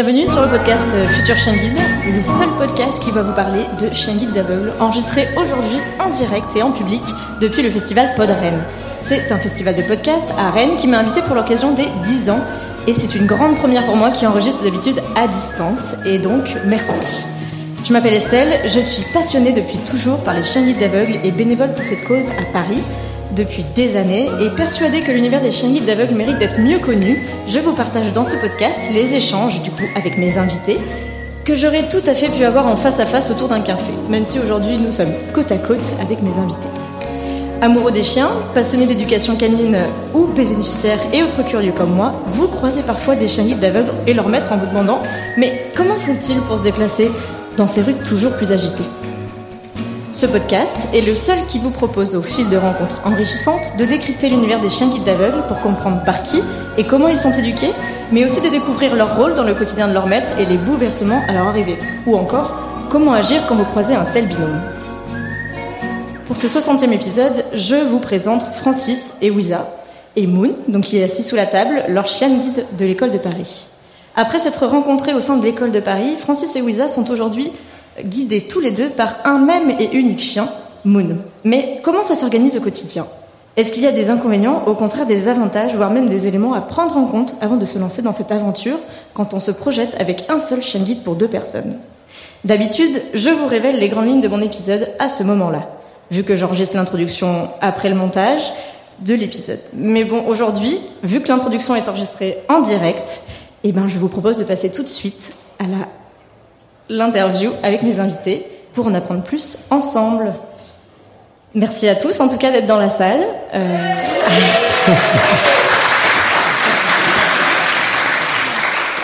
Bienvenue sur le podcast Futur Chien Guide, le seul podcast qui va vous parler de chien guide d'aveugle, enregistré aujourd'hui en direct et en public depuis le festival Pod Rennes. C'est un festival de podcast à Rennes qui m'a invité pour l'occasion des 10 ans et c'est une grande première pour moi qui enregistre d'habitude à distance et donc merci. Je m'appelle Estelle, je suis passionnée depuis toujours par les chiens guides d'aveugles et bénévole pour cette cause à Paris depuis des années et persuadée que l'univers des chiens guides d'aveugles mérite d'être mieux connu, je vous partage dans ce podcast les échanges du coup avec mes invités que j'aurais tout à fait pu avoir en face à face autour d'un café, même si aujourd'hui nous sommes côte à côte avec mes invités. Amoureux des chiens, passionnés d'éducation canine ou bénéficiaires et autres curieux comme moi, vous croisez parfois des chiens guides d'aveugles et leur maître en vous demandant Mais comment font-ils pour se déplacer dans ces rues toujours plus agitées? Ce podcast est le seul qui vous propose, au fil de rencontres enrichissantes, de décrypter l'univers des chiens guides d'aveugles pour comprendre par qui et comment ils sont éduqués, mais aussi de découvrir leur rôle dans le quotidien de leur maître et les bouleversements à leur arrivée. Ou encore, comment agir quand vous croisez un tel binôme. Pour ce 60e épisode, je vous présente Francis et Wiza, et Moon, donc qui est assis sous la table, leur chien guide de l'école de Paris. Après s'être rencontrés au sein de l'école de Paris, Francis et Wiza sont aujourd'hui guidés tous les deux par un même et unique chien, Moon. Mais comment ça s'organise au quotidien? Est-ce qu'il y a des inconvénients, au contraire des avantages, voire même des éléments à prendre en compte avant de se lancer dans cette aventure quand on se projette avec un seul chien guide pour deux personnes? D'habitude, je vous révèle les grandes lignes de mon épisode à ce moment-là, vu que j'enregistre l'introduction après le montage de l'épisode. Mais bon, aujourd'hui, vu que l'introduction est enregistrée en direct, eh ben, je vous propose de passer tout de suite à la l'interview avec mes invités pour en apprendre plus ensemble. Merci à tous en tout cas d'être dans la salle. Euh...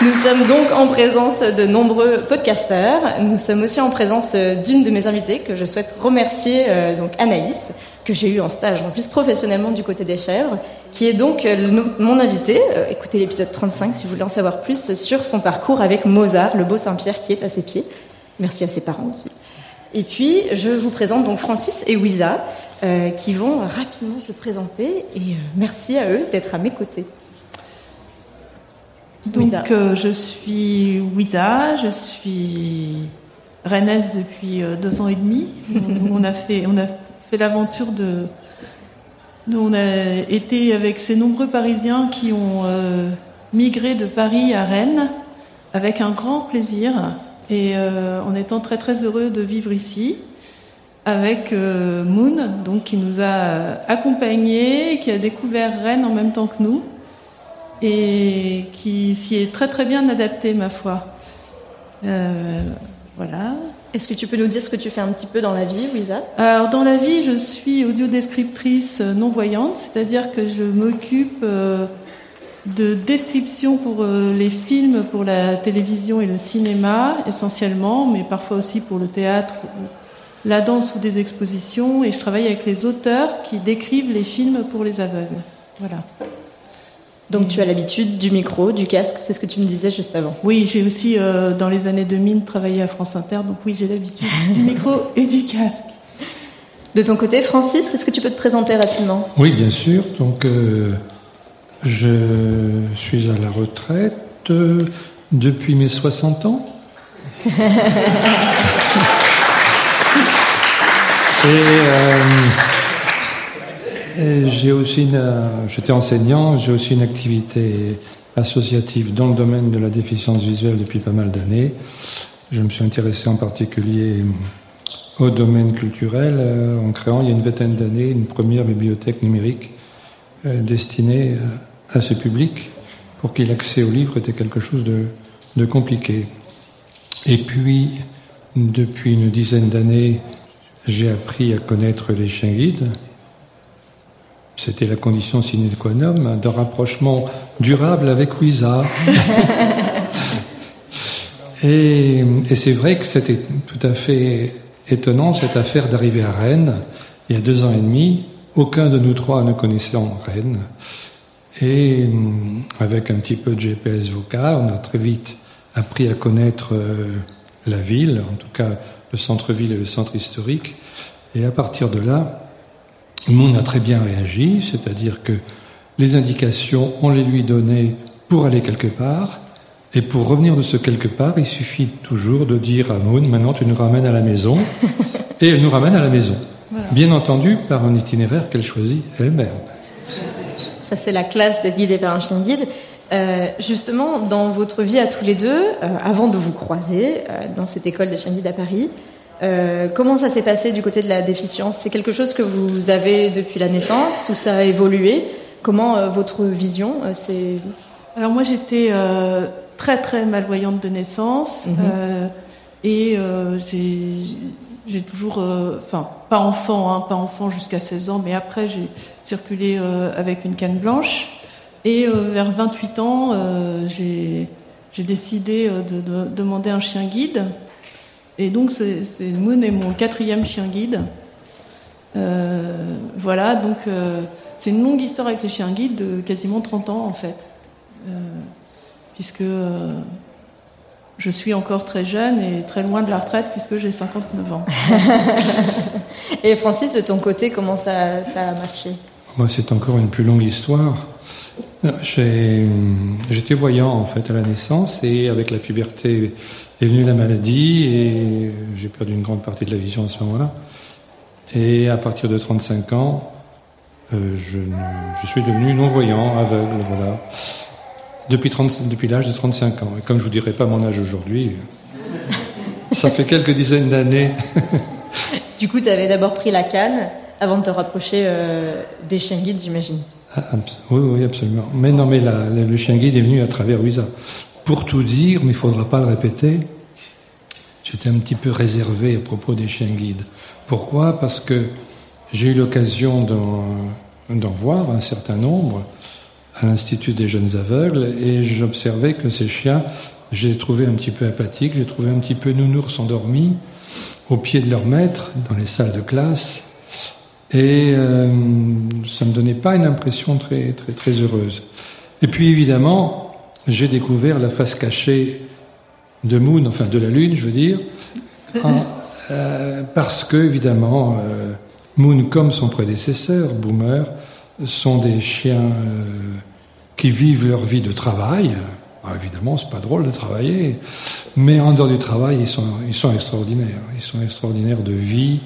Nous sommes donc en présence de nombreux podcasteurs. Nous sommes aussi en présence d'une de mes invitées que je souhaite remercier, euh, donc Anaïs, que j'ai eu en stage en plus professionnellement du côté des chèvres, qui est donc euh, mon invitée. Euh, écoutez l'épisode 35 si vous voulez en savoir plus sur son parcours avec Mozart, le beau Saint-Pierre qui est à ses pieds. Merci à ses parents aussi. Et puis, je vous présente donc Francis et Wiza, qui vont rapidement se présenter. Et merci à eux d'être à mes côtés. Donc, euh, je suis Wiza, je suis rennaise depuis euh, deux ans et demi. on, a fait, on a fait l'aventure de. on a été avec ces nombreux Parisiens qui ont euh, migré de Paris à Rennes avec un grand plaisir et en étant très très heureux de vivre ici avec Moon, donc qui nous a accompagnés, qui a découvert Rennes en même temps que nous et qui s'y est très très bien adapté, ma foi. Euh, voilà. Est-ce que tu peux nous dire ce que tu fais un petit peu dans la vie, Lisa Alors, dans la vie, je suis audiodescriptrice non-voyante, c'est-à-dire que je m'occupe euh, de description pour euh, les films, pour la télévision et le cinéma, essentiellement, mais parfois aussi pour le théâtre, la danse ou des expositions. Et je travaille avec les auteurs qui décrivent les films pour les aveugles. Voilà. Donc tu as l'habitude du micro, du casque, c'est ce que tu me disais juste avant. Oui, j'ai aussi euh, dans les années 2000 travaillé à France Inter, donc oui, j'ai l'habitude du micro et du casque. De ton côté, Francis, est-ce que tu peux te présenter rapidement? Oui, bien sûr. Donc euh, je suis à la retraite euh, depuis mes 60 ans. et j'ai aussi, j'étais enseignant, j'ai aussi une activité associative dans le domaine de la déficience visuelle depuis pas mal d'années. Je me suis intéressé en particulier au domaine culturel euh, en créant il y a une vingtaine d'années une première bibliothèque numérique euh, destinée euh, à ce public pour qui l'accès aux livres était quelque chose de, de compliqué. Et puis, depuis une dizaine d'années, j'ai appris à connaître les chiens guides c'était la condition sine qua non d'un rapprochement durable avec Ouisa. et, et c'est vrai que c'était tout à fait étonnant cette affaire d'arriver à Rennes il y a deux ans et demi. Aucun de nous trois ne connaissant Rennes. Et avec un petit peu de GPS vocal, on a très vite appris à connaître euh, la ville, en tout cas le centre-ville et le centre historique. Et à partir de là, Moon a très bien réagi, c'est-à-dire que les indications, on les lui donnait pour aller quelque part. Et pour revenir de ce quelque part, il suffit toujours de dire à Moon, maintenant tu nous ramènes à la maison. et elle nous ramène à la maison. Bien entendu, par un itinéraire qu'elle choisit elle-même. Ça, c'est la classe d'être guidé par un chien guide. Euh, justement, dans votre vie à tous les deux, euh, avant de vous croiser euh, dans cette école des chiens guides à Paris, euh, comment ça s'est passé du côté de la déficience? C'est quelque chose que vous avez depuis la naissance ou ça a évolué? Comment euh, votre vision euh, c'est? Alors moi j'étais très très malvoyante de naissance Mhm. et j'ai toujours, enfin pas enfant, hein, pas enfant jusqu'à 16 ans, mais après j'ai circulé avec une canne blanche et vers 28 ans j'ai j'ai décidé de, de demander un chien guide. Et donc, c'est Moon est mon quatrième chien guide. Euh, voilà, donc euh, c'est une longue histoire avec les chiens guides de quasiment 30 ans en fait. Euh, puisque euh, je suis encore très jeune et très loin de la retraite puisque j'ai 59 ans. et Francis, de ton côté, comment ça, ça a marché? Moi, c'est encore une plus longue histoire. J'étais voyant en fait à la naissance et avec la puberté est venue la maladie et j'ai perdu une grande partie de la vision à ce moment-là. Et à partir de 35 ans, euh, je, suis devenu non-voyant, aveugle, voilà. Depuis, 30, depuis l'âge de 35 ans. Et comme je vous dirai pas mon âge aujourd'hui, ça fait quelques dizaines d'années. du coup, tu avais d'abord pris la canne avant de te rapprocher euh, des chiens guides, j'imagine. Ah, oui, oui, absolument. Mais non, mais le chien guide est venu à travers. Pour tout dire, mais il faudra pas le répéter, j'étais un petit peu réservé à propos des chiens guides. Pourquoi? Parce que j'ai eu l'occasion d'en voir un certain nombre à l'Institut des jeunes aveugles et j'observais que ces chiens, j'ai trouvé un petit peu apathiques, j'ai trouvé un petit peu nounours endormis au pied de leur maître dans les salles de classe et euh, ça me donnait pas une impression très très très heureuse. Et puis évidemment, j'ai découvert la face cachée de Moon, enfin de la Lune, je veux dire, en, euh, parce que évidemment, euh, Moon, comme son prédécesseur, Boomer, sont des chiens euh, qui vivent leur vie de travail. Alors, évidemment, c'est pas drôle de travailler, mais en dehors du travail, ils sont, ils sont extraordinaires. Ils sont extraordinaires de vie,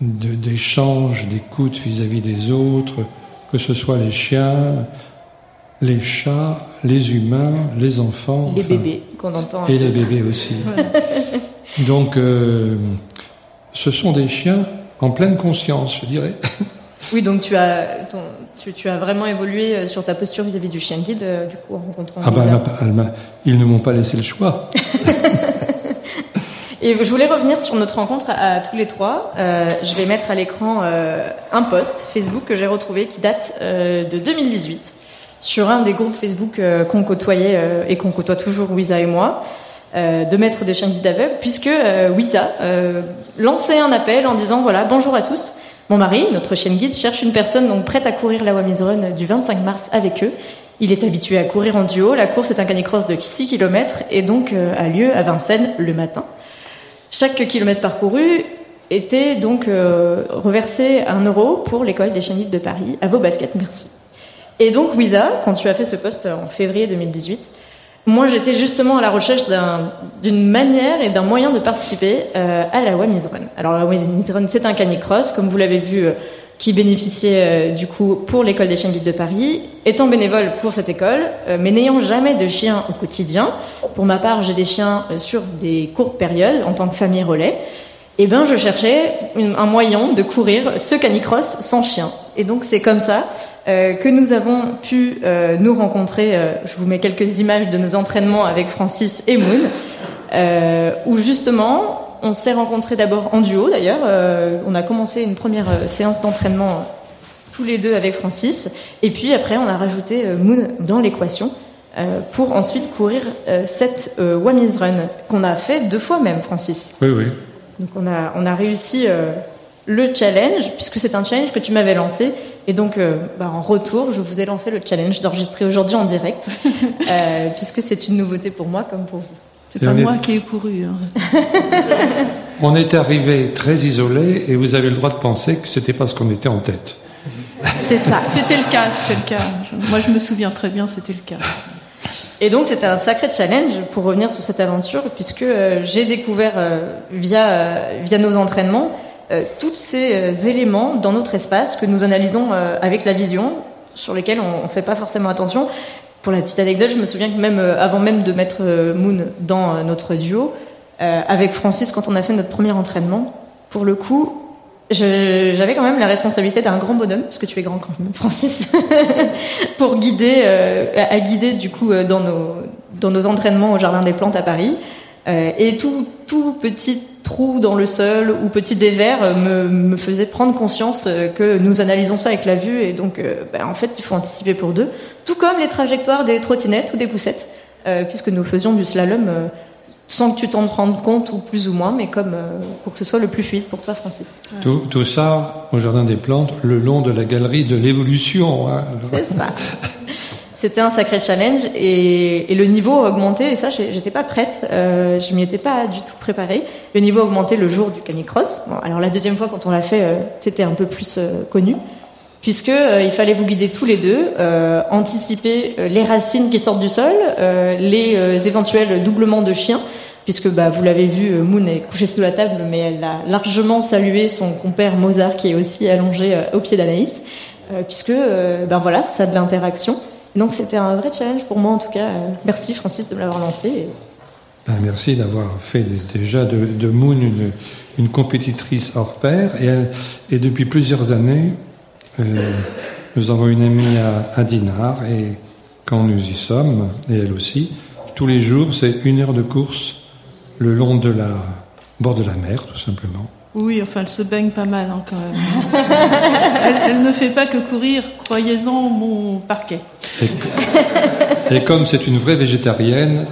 d'échange, d'écoute vis-à-vis des autres, que ce soit les chiens, les chats, les humains, les enfants. Les enfin, bébés qu'on entend. Et les bébés aussi. Donc, euh, ce sont des chiens en pleine conscience, je dirais. Oui, donc tu as, ton, tu, tu, as vraiment évolué euh, sur ta posture vis-à-vis -vis du chien guide, euh, du coup, en rencontrant. Ah ben, bah, ils ne m'ont pas laissé le choix. Et je voulais revenir sur notre rencontre à, tous les trois. Euh, je vais mettre à l'écran euh, un post Facebook que j'ai retrouvé qui date euh, de 2018 sur un des groupes Facebook euh, qu'on côtoyait et qu'on côtoie toujours, Wiza et moi, de maître des chiens guides d'aveugles, puisque Wiza lançait un appel en disant voilà bonjour à tous. Mon mari, notre chien guide, cherche une personne donc prête à courir la Wamiz Run du 25 mars avec eux. Il est habitué à courir en duo. La course est un canicross de 6 km et donc a lieu à Vincennes le matin. Chaque kilomètre parcouru était donc euh, reversé un euro pour l'école des chiens guides de Paris. À vos baskets, merci. Et donc, Wiza, quand tu as fait ce poste en février 2018, moi j'étais justement à la recherche d'une un, manière et d'un moyen de participer euh, à la Wamiz Run. Alors la Wamiz Run, c'est un canicross, comme vous l'avez vu, euh, qui bénéficiait du coup pour l'école des chiens guides de Paris. Étant bénévole pour cette école, mais n'ayant jamais de chiens au quotidien, pour ma part j'ai des chiens sur des courtes périodes en tant que famille relais, et ben je cherchais une, un moyen de courir ce canicross sans chien. Et donc c'est comme ça euh, que nous avons pu euh, nous rencontrer. Euh, je vous mets quelques images de nos entraînements avec Francis et Moon, euh, où justement on s'est rencontrés d'abord en duo d'ailleurs. on a commencé une première séance d'entraînement tous les deux avec Francis. Et puis après, on a rajouté Moon dans l'équation. pour ensuite courir cette Wamiz Run qu'on a fait deux fois même, Francis. Oui, oui. Donc on a, on a réussi le challenge, puisque c'est un challenge que tu m'avais lancé. Et donc, euh, bah, en retour, je vous ai lancé le challenge d'enregistrer aujourd'hui en direct, euh, puisque c'est une nouveauté pour moi comme pour vous. C'est pas moi qui ai couru. Hein. on est arrivé très isolé et vous avez le droit de penser que c'était parce qu'on était en tête. C'est ça. C'était le cas, c'était le cas. Moi, je me souviens très bien, c'était le cas. Et donc c'était un sacré challenge pour revenir sur cette aventure, puisque euh, j'ai découvert via via nos entraînements euh, tous ces euh, éléments dans notre espace que nous analysons euh, avec la vision, sur lesquels on ne fait pas forcément attention. Pour la petite anecdote, je me souviens que même avant même de mettre Moon dans notre duo, avec Francis, quand on a fait notre premier entraînement, pour le coup, j'avais quand même la responsabilité d'un grand bonhomme, parce que tu es grand quand même, Francis, pour guider, à guider du coup dans nos dans nos entraînements au Jardin des Plantes à Paris. Et tout tout petit trou dans le sol ou petit dévers me, me faisait prendre conscience euh, que nous analysons ça avec la vue et donc euh, ben, en fait il faut anticiper pour deux. Tout comme les trajectoires des trottinettes ou des poussettes, euh, puisque nous faisions du slalom sans que tu t'en rendes compte ou plus ou moins, mais comme pour que ce soit le plus fluide pour toi, Francis. Tout, tout, ça au Jardin des Plantes, le long de la galerie de l'évolution. Hein. C'est ça. C'était un sacré challenge et, le niveau a augmenté et ça j'étais pas prête, euh, je m'y étais pas du tout préparée. Le niveau a augmenté le jour du canicross. Bon, alors la deuxième fois quand on l'a fait, euh, c'était un peu plus euh, connu puisque il fallait vous guider tous les deux, anticiper les racines qui sortent du sol, les éventuels doublements de chiens, puisque bah, vous l'avez vu, Moon est couchée sous la table, mais elle a largement salué son compère Mozart qui est aussi allongé au pied d'Anaïs, puisque ben voilà, ça a de l'interaction. Donc c'était un vrai challenge pour moi en tout cas. Merci Francis de l'avoir lancé. Ben, merci d'avoir fait déjà de, Moon une, compétitrice hors pair. Et, depuis plusieurs années, euh, nous avons une amie à, Dinard et quand nous y sommes, et elle aussi, tous les jours c'est une heure de course le long de la bord de la mer tout simplement. Oui, enfin, elle se baigne pas mal hein, quand même. elle, ne fait pas que courir, croyez-en, mon parquet. Et, comme c'est une vraie végétarienne,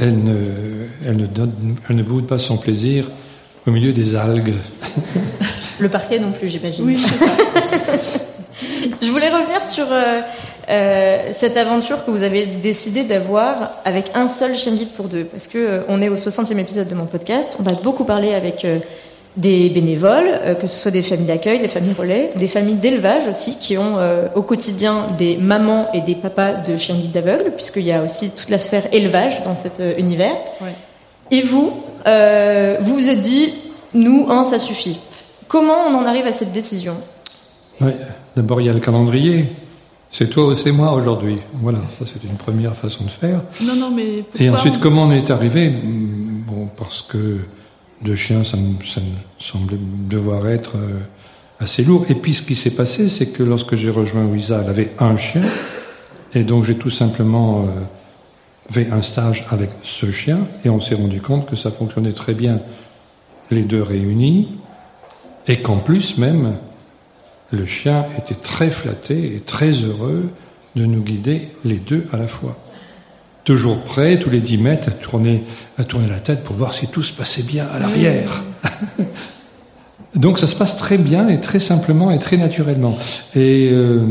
elle ne, elle ne, donne, elle ne boude pas son plaisir au milieu des algues. Le parquet non plus, j'imagine. Oui, c'est ça. Je voulais revenir sur euh, euh, cette aventure que vous avez décidé d'avoir avec un seul chien guide pour deux, parce que euh, on est au 60e épisode de mon podcast. On a beaucoup parlé avec des bénévoles, euh, que ce soit des familles d'accueil, des familles relais, des familles d'élevage aussi, qui ont euh, au quotidien des mamans et des papas de chiens guides d'aveugles, puisqu'il y a aussi toute la sphère élevage dans cet euh, univers. Et vous, vous vous êtes dit, nous, un, ça suffit. Comment on en arrive à cette décision? D'abord, il y a le calendrier. C'est toi ou c'est moi aujourd'hui. Voilà, ça c'est une première façon de faire. Non, non, mais Et ensuite, comment on est arrivé? Bon, parce que de chiens, ça me, ça semblait devoir être euh, assez lourd. Et puis ce qui s'est passé, c'est que lorsque j'ai rejoint Wisa, elle avait un chien, et donc j'ai tout simplement euh, fait un stage avec ce chien, et on s'est rendu compte que ça fonctionnait très bien, les deux réunis, et qu'en plus même, le chien était très flatté et très heureux de nous guider les deux à la fois toujours prêt, tous les 10 mètres, à tourner, à tourner la tête pour voir si tout se passait bien à l'arrière. Donc ça se passe très bien et très simplement et très naturellement. Et euh,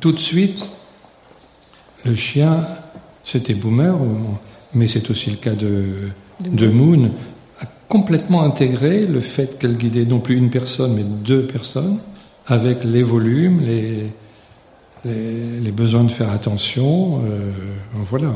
tout de suite, le chien, c'était Boomer, mais c'est aussi le cas de, de Moon, a complètement intégré le fait qu'elle guidait non plus une personne, mais deux personnes, avec les volumes, les, les, besoins de faire attention. Euh, voilà.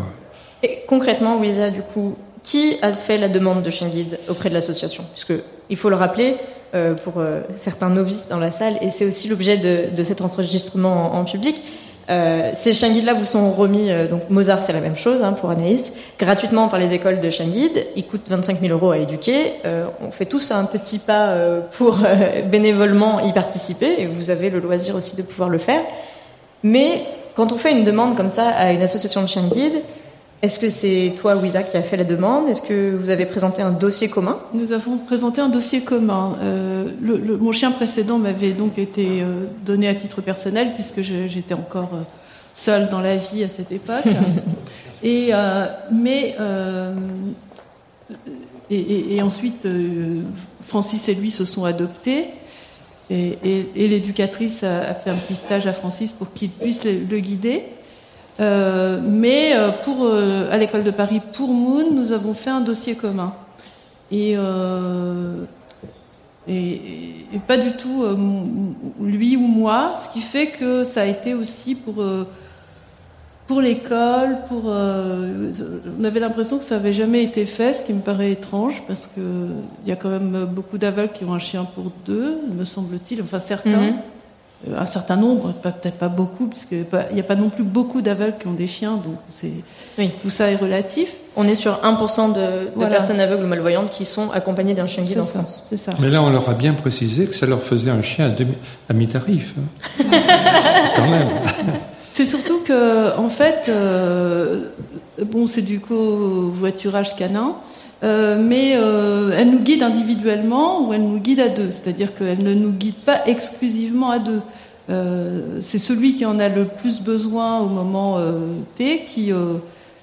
Concrètement, Wisa, du coup, qui a fait la demande de chien guide auprès de l'association? Puisque il faut le rappeler euh, pour euh, certains novices dans la salle, et c'est aussi l'objet de, de, cet enregistrement en, public. Euh, ces chiens guides-là vous sont remis, euh, donc Mozart c'est la même chose hein, pour Anaïs, gratuitement par les écoles de chiens guides. Ils coûtent 25 000 euros à éduquer. On fait tous un petit pas pour bénévolement y participer, et vous avez le loisir aussi de pouvoir le faire. Mais quand on fait une demande comme ça à une association de chiens guides, Est-ce que c'est toi, Wiza, qui a fait la demande? Est-ce que vous avez présenté un dossier commun? Nous avons présenté un dossier commun. Euh, le, mon chien précédent m'avait donc été euh, donné à titre personnel puisque j'étais encore euh, seule dans la vie à cette époque. et, mais et, et, et, ensuite, Francis et lui se sont adoptés. Et, l'éducatrice a, a, fait un petit stage à Francis pour qu'il puisse le, le guider. Euh, mais euh, pour, euh, à l'école de Paris, pour Moon, nous avons fait un dossier commun. Et, pas du tout lui ou moi, ce qui fait que ça a été aussi pour, pour l'école, on avait l'impression que ça n'avait jamais été fait, ce qui me paraît étrange, parce qu'il y a quand même beaucoup d'aveugles qui ont un chien pour deux, me semble-t-il, enfin certains. Mm -hmm un certain nombre, peut-être pas beaucoup, puisqu'il n'y a pas non plus beaucoup d'aveugles qui ont des chiens, donc c'est oui. tout ça est relatif. On est sur 1% de, de voilà. personnes aveugles ou malvoyantes qui sont accompagnées d'un chien guide en France. C'est ça. Mais là, on leur a bien précisé que ça leur faisait un chien à, demi, à mi-tarif. Hein. Quand même. C'est surtout que, en fait, euh, bon, c'est du covoiturage canin. Euh, mais euh, elle nous guide individuellement ou elle nous guide à deux, c'est-à-dire qu'elle ne nous guide pas exclusivement à deux. Euh, c'est celui qui en a le plus besoin au moment T qui,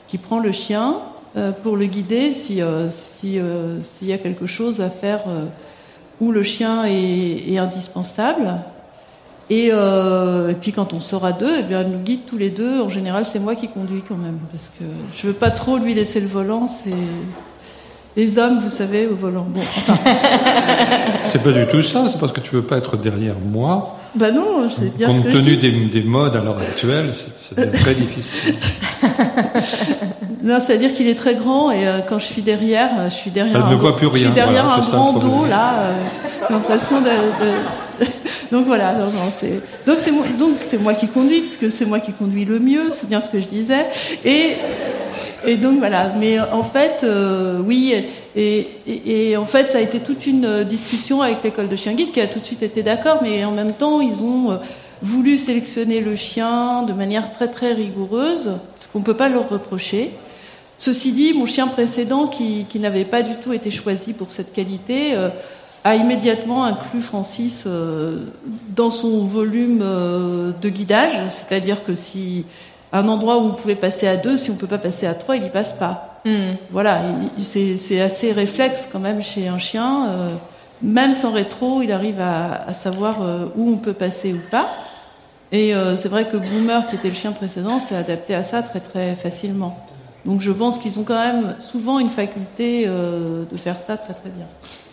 qui prend le chien pour le guider si s'il si, y a quelque chose à faire où le chien est, indispensable. Et, puis quand on sort à deux, eh bien, elle nous guide tous les deux. En général, c'est moi qui conduis quand même parce que je veux pas trop lui laisser le volant. Les hommes, vous savez, au volant. Bon, enfin. c'est pas du tout ça, c'est parce que tu veux pas être derrière moi. Bah non, c'est bien Compte ce que tenu je dis. Des, des modes à l'heure actuelle, c'est très difficile. non, c'est-à-dire qu'il est très grand et euh, quand je suis derrière, euh, je suis derrière. Elle un, ne voit plus rien. Je suis derrière voilà, un grand dos là. Euh, l'impression de, de... donc voilà, non, non, c'est donc c'est moi, donc c'est moi qui conduis puisque c'est moi qui conduis le mieux, c'est bien ce que je disais et et donc voilà, mais en fait, euh, oui, et, et, et, en fait, ça a été toute une discussion avec l'école de chien guide qui a tout de suite été d'accord, mais en même temps, ils ont voulu sélectionner le chien de manière très très rigoureuse, ce qu'on peut pas leur reprocher. Ceci dit, mon chien précédent, qui, qui n'avait pas du tout été choisi pour cette qualité, euh, a immédiatement inclus Francis euh, dans son volume euh, de guidage, c'est-à-dire que si un endroit où on pouvait passer à deux, si on peut pas passer à trois, il y passe pas. Mm. Voilà, c'est assez réflexe quand même chez un chien. Euh, même sans rétro, il arrive à, à savoir euh, où on peut passer ou pas. Et euh, c'est vrai que Boomer, qui était le chien précédent, s'est adapté à ça très très facilement. Donc je pense qu'ils ont quand même souvent une faculté euh, de faire ça très très bien.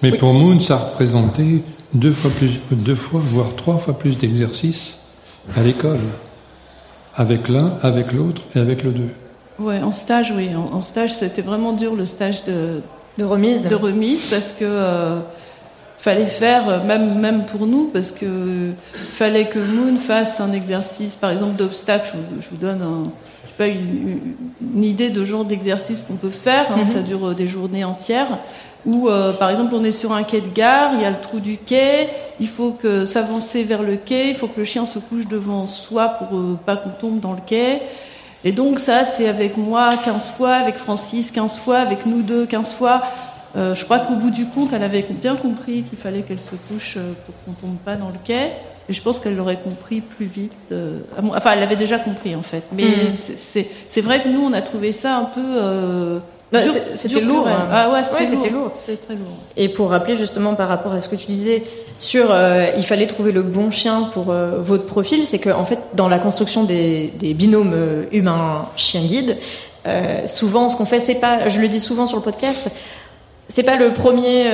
Mais oui. pour Moon, ça représentait deux fois plus, deux fois, voire trois fois plus d'exercices à l'école, avec l'un, avec l'autre et avec le deux. Ouais, en stage, oui. En, en stage, c'était vraiment dur le stage de de remise. De remise parce que euh, fallait faire même même pour nous parce que fallait que Moon fasse un exercice, par exemple d'obstacle. Je, je, vous donne un, je sais pas une, une idée de genre d'exercice qu'on peut faire. Hein, mm -hmm. Ça dure des journées entières. Où euh, par exemple on est sur un quai de gare, il y a le trou du quai, il faut que s'avancer vers le quai, il faut que le chien se couche devant soi pour euh, pas qu'on tombe dans le quai. Et donc ça, c'est avec moi 15 fois, avec Francis 15 fois, avec nous deux 15 fois. Euh, je crois qu'au bout du compte, elle avait bien compris qu'il fallait qu'elle se couche pour qu'on tombe pas dans le quai. Et je pense qu'elle l'aurait compris plus vite. Euh, enfin, elle l'avait déjà compris en fait. Mais mmh. c'est vrai que nous, on a trouvé ça un peu... Bah, c'était lourd. Hein. Ah ouais, c'était ouais, lourd. lourd. très lourd. Et pour rappeler justement par rapport à ce que tu disais sur euh, il fallait trouver le bon chien pour euh, votre profil, c'est que en fait dans la construction des, des binômes euh, humain chien guide, souvent ce qu'on fait c'est pas, je le dis souvent sur le podcast, c'est pas le premier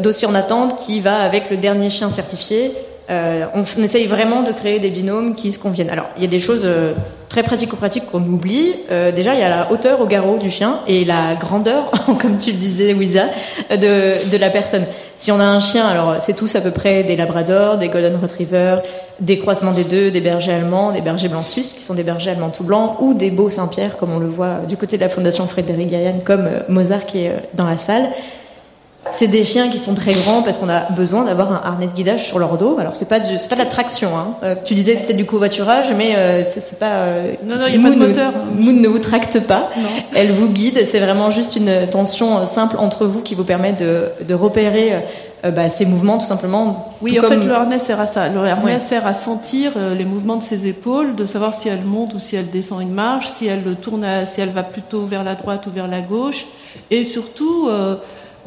dossier en attente qui va avec le dernier chien certifié. Euh, on, essaye vraiment de créer des binômes qui se conviennent. Alors, il y a des choses euh, très pratico-pratiques qu'on oublie. Euh, déjà, il y a la hauteur au garrot du chien et la grandeur, comme tu le disais, Wiza, de, de la personne. Si on a un chien, alors c'est tous à peu près des labradors, des golden retrievers, des croisements des deux, des bergers allemands, des bergers blancs suisses, qui sont des bergers allemands tout blancs, ou des beaux Saint-Pierre, comme on le voit du côté de la fondation Frédéric Gaillan, comme Mozart qui est dans la salle c'est des chiens qui sont très grands parce qu'on a besoin d'avoir un harnais de guidage sur leur dos. Alors c'est pas c'est pas de la traction. Hein. Euh, tu disais c'était du covoiturage, mais euh, c'est pas. Euh, non non, il n'y a pas de moteur. Moon ne vous tracte pas. Non. Elle vous guide. C'est vraiment juste une tension simple entre vous qui vous permet de, de repérer. Bah, ces mouvements tout simplement. Oui, en fait, le harnais sert à ça. Le harnais sert à sentir les mouvements de ses épaules, de savoir si elle monte ou si elle descend une marche, si elle tourne, si elle va plutôt vers la droite ou vers la gauche, et surtout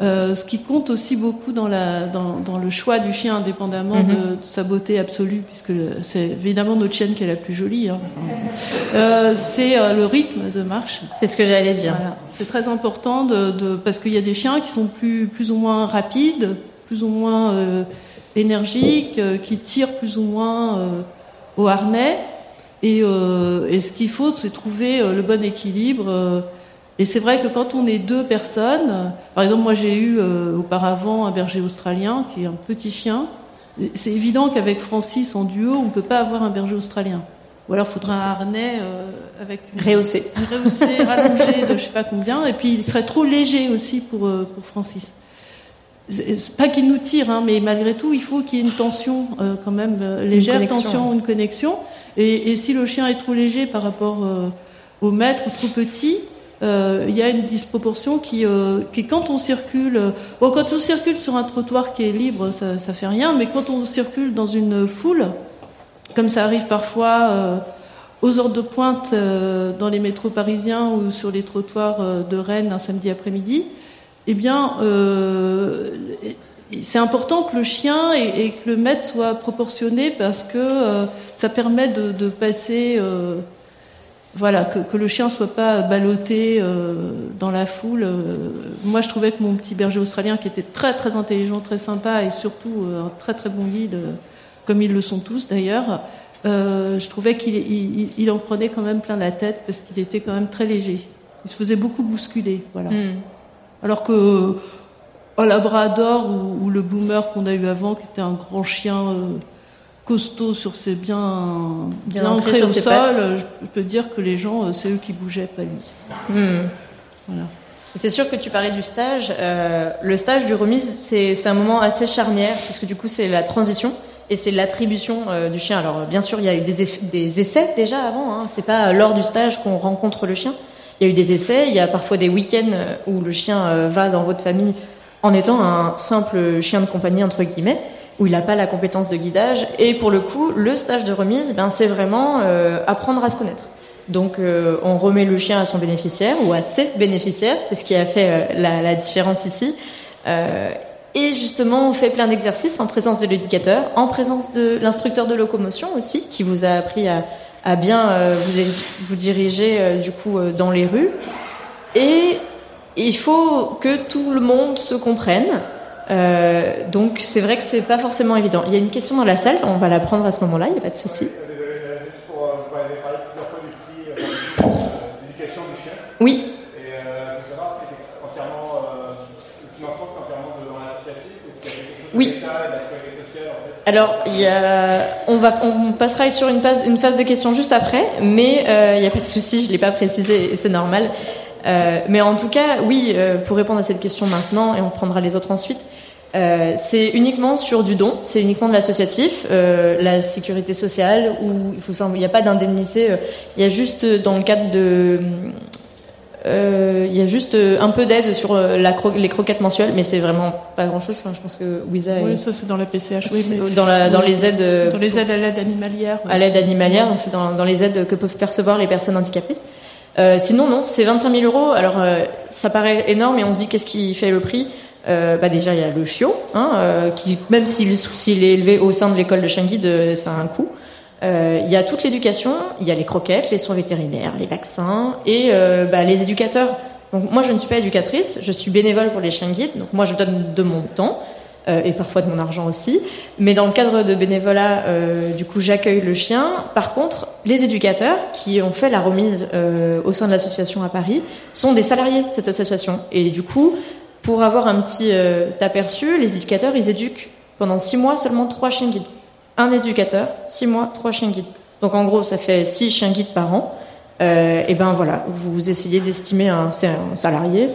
euh, ce qui compte aussi beaucoup dans, la, dans, dans le choix du chien, indépendamment de, mhm. sa beauté absolue, puisque c'est évidemment notre chienne qui est la plus jolie, hein. euh, c'est euh, le rythme de marche. C'est ce que j'allais dire. C'est très important de, de parce qu'il y a des chiens qui sont plus, plus ou moins rapides, plus ou moins énergiques, qui tirent plus ou moins au harnais. Et, et ce qu'il faut, c'est trouver le bon équilibre et c'est vrai que quand on est deux personnes, par exemple, moi j'ai eu euh, auparavant un berger australien qui est un petit chien. C'est évident qu'avec Francis en duo, on ne peut pas avoir un berger australien. Ou alors il faudrait un harnais euh, avec une, rehaussé, rehaussé, rallongé de je sais pas combien. Et puis il serait trop léger aussi pour euh, pour Francis. Pas qu'il nous tire, hein, mais malgré tout, il faut qu'il y ait une tension quand même légère, tension, une connexion. Et, et, si le chien est trop léger par rapport au maître ou trop petit, euh, il y a une disproportion qui, euh, quand on circule, euh, bon, quand on circule sur un trottoir qui est libre, ça, ça fait rien, mais quand on circule dans une foule, comme ça arrive parfois aux heures de pointe dans les métros parisiens ou sur les trottoirs de Rennes un samedi après-midi, eh bien, c'est important que le chien et, que le maître soient proportionnés parce que ça permet de passer voilà, que, que, le chien soit pas ballotté euh, dans la foule. Euh, moi, je trouvais que mon petit berger australien, qui était très très intelligent, très sympa et surtout euh, un très très bon guide, comme ils le sont tous d'ailleurs, je trouvais qu'il il, il en prenait quand même plein la tête parce qu'il était quand même très léger. Il se faisait beaucoup bousculer, voilà. Hmm. Alors que au Labrador ou, ou le Boomer qu'on a eu avant, qui était un grand chien costaud sur ses bien, bien, ancré au sol, je peux dire que les gens, euh, c'est eux qui bougeaient, pas lui. Hmm. Voilà. C'est sûr que tu parlais du stage. Euh, le stage du remise, c'est un moment assez charnière, puisque du coup, c'est la transition et c'est l'attribution euh, du chien. Alors, bien sûr, il y a eu des, des essais déjà avant. Hein. C'est pas lors du stage qu'on rencontre le chien. Il y a eu des essais. Il y a parfois des week-ends où le chien va dans votre famille en étant un simple chien de compagnie entre guillemets où il n'a pas la compétence de guidage. Et pour le coup, le stage de remise, ben, c'est vraiment euh, apprendre à se connaître. Donc euh, on remet le chien à son bénéficiaire ou à ses bénéficiaires, c'est ce qui a fait euh, la, la, différence ici. et justement, on fait plein d'exercices en présence de l'éducateur, en présence de l'instructeur de locomotion aussi, qui vous a appris à, à bien vous, vous, diriger du coup dans les rues. Et il faut que tout le monde se comprenne. Euh, donc c'est vrai que c'est pas forcément évident. Il y a une question dans la salle, on va la prendre à ce moment-là, il n'y a pas de souci. Oui. Euh, euh, Oui. Alors, il y a, on, va, on passera sur une phase, une phase de questions juste après, mais euh, il n'y a pas de souci, je ne l'ai pas précisé et c'est normal. Euh, mais en tout cas, oui, euh, pour répondre à cette question maintenant, et on prendra les autres ensuite, euh, c'est uniquement sur du don, c'est uniquement de l'associatif, la sécurité sociale, où il n'y a pas d'indemnité, il y a juste dans le cadre de... il y a juste un peu d'aide sur la les croquettes mensuelles, mais c'est vraiment pas grand-chose. je pense que Wiza. Oui, ça c'est dans la PCH. Oui, dans, la, dans les aides. Dans les aides à l'aide animalière. À l'aide animalière, donc c'est dans, dans les aides que peuvent percevoir les personnes handicapées. Euh, sinon, non, c'est 25 000 euros. Alors, euh, ça paraît énorme et on se dit qu'est-ce qui fait le prix? Euh, bah déjà il y a le chiot, hein, euh, qui même s'il est élevé au sein de l'école de chien guide, ça a un coût. il y a toute l'éducation, il y a les croquettes, les soins vétérinaires, les vaccins et bah, les éducateurs. Donc moi je ne suis pas éducatrice, je suis bénévole pour les chiens guides, donc moi je donne de mon temps. Euh, et parfois de mon argent aussi. Mais dans le cadre de bénévolat, euh, du coup, j'accueille le chien. Par contre, les éducateurs qui ont fait la remise euh, au sein de l'association à Paris sont des salariés de cette association. Et du coup, pour avoir un petit aperçu, les éducateurs, ils éduquent pendant six mois seulement trois chiens guides. Un éducateur, six mois, trois chiens guides. Donc en gros, ça fait six chiens guides par an. et ben voilà, vous essayez d'estimer un, un salarié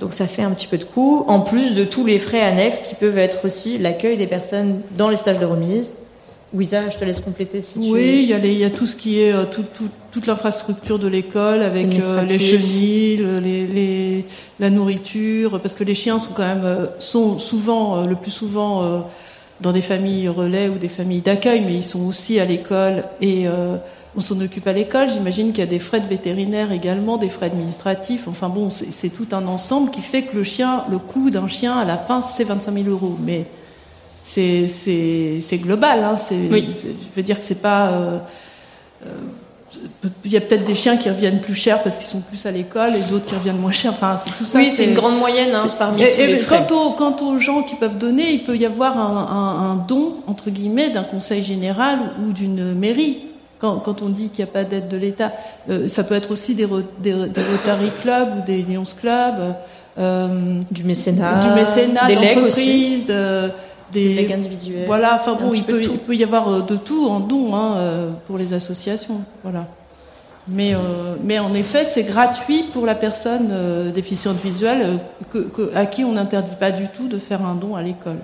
donc ça fait un petit peu de coût, en plus de tous les frais annexes qui peuvent être aussi l'accueil des personnes dans les stages de remise. Ouisa, je te laisse compléter si tu Oui, il y, a il y a tout ce qui est toute l'infrastructure de l'école avec les chenilles, les, les, la nourriture, parce que les chiens sont quand même sont souvent le plus souvent dans des familles relais ou des familles d'accueil, mais ils sont aussi à l'école et euh, on s'en occupe à l'école. J'imagine qu'il y a des frais de vétérinaire également, des frais administratifs. Enfin bon, c'est tout un ensemble qui fait que le chien, le coût d'un chien à la fin, c'est 25 000 euros. Mais c'est global. Hein, oui. Je veux dire que c'est pas. Euh, euh, il y a peut-être des chiens qui reviennent plus cher parce qu'ils sont plus à l'école et d'autres qui reviennent moins cher. Enfin, c'est tout ça. Oui, c'est une grande moyenne hein, parmi et, tous les frais. Quant, quant, aux gens qui peuvent donner, il peut y avoir un, un, don entre guillemets d'un conseil général ou d'une mairie. Quand, quand, on dit qu'il n'y a pas d'aide de l'État, euh, ça peut être aussi des, des, des, Rotary Club ou des Lions Club, euh, du mécénat, du mécénat d'entreprise, de, des legs individuels. Voilà, enfin bon, il peut, il peut, y avoir euh, de tout en don hein, pour les associations. Voilà. Mais, euh, mais en effet, c'est gratuit pour la personne déficiente visuelle que, à qui on n'interdit pas du tout de faire un don à l'école.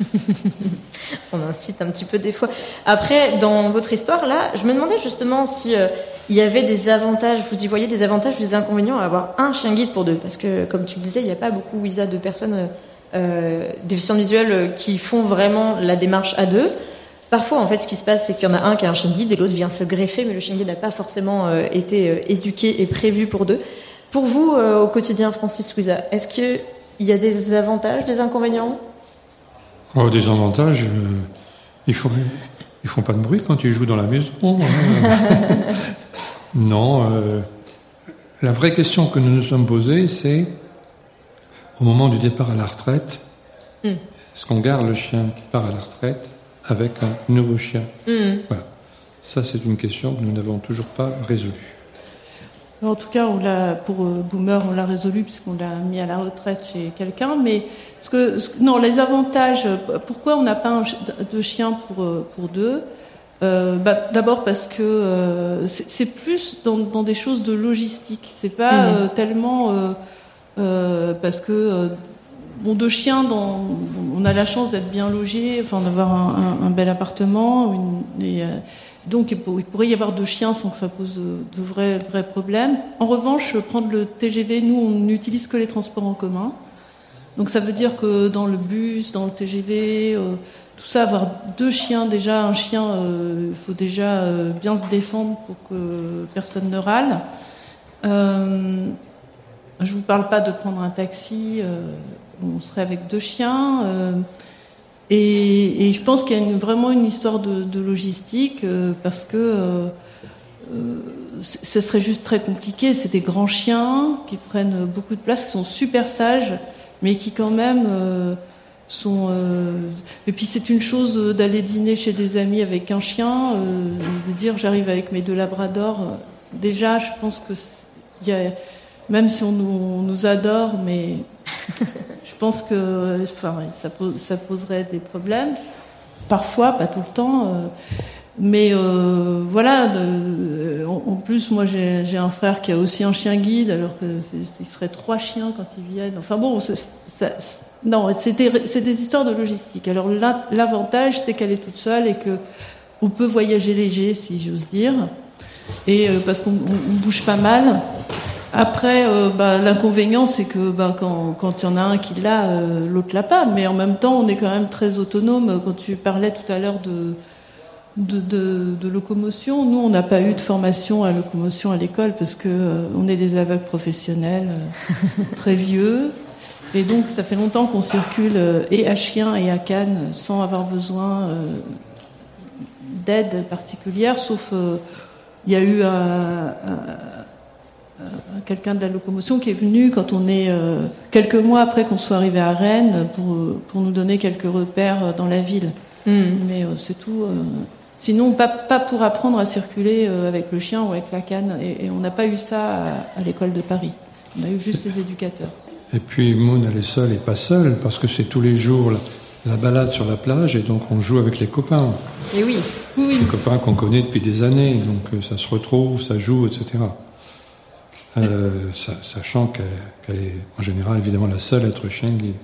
on incite un petit peu des fois. Après, dans votre histoire, là, je me demandais justement si il y avait des avantages, vous y voyez des avantages ou des inconvénients à avoir un chien guide pour deux? Parce que, comme tu le disais, il n'y a pas beaucoup, Isa, de personnes euh, déficients visuels euh, qui font vraiment la démarche à deux. Parfois, en fait, ce qui se passe, c'est qu'il y en a un qui a un chien guide et l'autre vient se greffer, mais le chien guide n'a pas forcément euh, été éduqué et prévu pour deux. Pour vous, au quotidien, Francis Wiza, est-ce qu'il y a des avantages, des inconvénients? Oh, Des avantages, ils font ils font pas de bruit quand ils jouent dans la maison. Hein. non, la vraie question que nous nous sommes posée, c'est au moment du départ à la retraite, hmm. est-ce qu'on garde le chien qui part à la retraite avec un nouveau chien? Hmm. Voilà. Ça, c'est une question que nous n'avons toujours pas résolue. En tout cas, on l'a, pour euh, Boomer, on l'a résolu puisqu'on l'a mis à la retraite chez quelqu'un. Mais ce que, non, les avantages. Pourquoi on n'a pas de chien pour euh, pour deux? Euh, bah, D'abord parce que c'est, plus dans, des choses de logistique. C'est pas hmm. tellement euh, parce que euh, bon, deux chiens, dans, on a la chance d'être bien logé, enfin d'avoir un, bel appartement. Euh, donc il, pourrait y avoir deux chiens sans que ça pose de, vrais, vrais problèmes. En revanche, prendre le TGV, nous on n'utilise que les transports en commun. Donc ça veut dire que dans le bus, dans le TGV, tout ça, avoir deux chiens déjà, un chien, il faut déjà bien se défendre pour que personne ne râle. Je vous parle pas de prendre un taxi, euh, on serait avec deux chiens. Euh, et, je pense qu'il y a vraiment une histoire de, logistique euh, parce que ce serait juste très compliqué. C'est des grands chiens qui prennent beaucoup de place, qui sont super sages, mais qui quand même sont. Et puis c'est une chose d'aller dîner chez des amis avec un chien, de dire j'arrive avec mes deux labradors. Déjà, je pense que y a même si on nous, adore, mais pense que enfin, ça, poserait des problèmes. Parfois, pas tout le temps. Euh, mais euh, voilà, de, en, plus, moi j'ai un frère qui a aussi un chien guide, alors qu'il serait trois chiens quand ils viennent. Enfin bon, non, c'est des histoires de logistique. Alors l'avantage, c'est qu'elle est toute seule et que on peut voyager léger, si j'ose dire, et euh, parce qu'on bouge pas mal. Après, euh, bah, l'inconvénient, c'est que bah, quand il y en a un qui l'a, euh, l'autre l'a pas. Mais en même temps, on est quand même très autonome. Quand tu parlais tout à l'heure de, locomotion, nous, on n'a pas eu de formation à locomotion à l'école parce que euh, on est des aveugles professionnels, très vieux. Et donc, ça fait longtemps qu'on circule et à chien et à canne sans avoir besoin d'aide particulière, sauf il y a eu un euh, quelqu'un de la locomotion qui est venu quand on est euh, quelques mois après qu'on soit arrivé à Rennes pour, pour nous donner quelques repères dans la ville. Hmm. Mais euh, c'est tout. Sinon, pas, pas pour apprendre à circuler avec le chien ou avec la canne. Et, on n'a pas eu ça à, l'école de Paris. On a eu juste les éducateurs. Et puis Moon, elle est seule et pas seule, parce que c'est tous les jours la, balade sur la plage, et donc on joue avec les copains. Et oui. oui. Les copains qu'on connaît depuis des années, donc ça se retrouve, ça joue, etc. sachant qu'elle est en général évidemment la seule à être chien guide.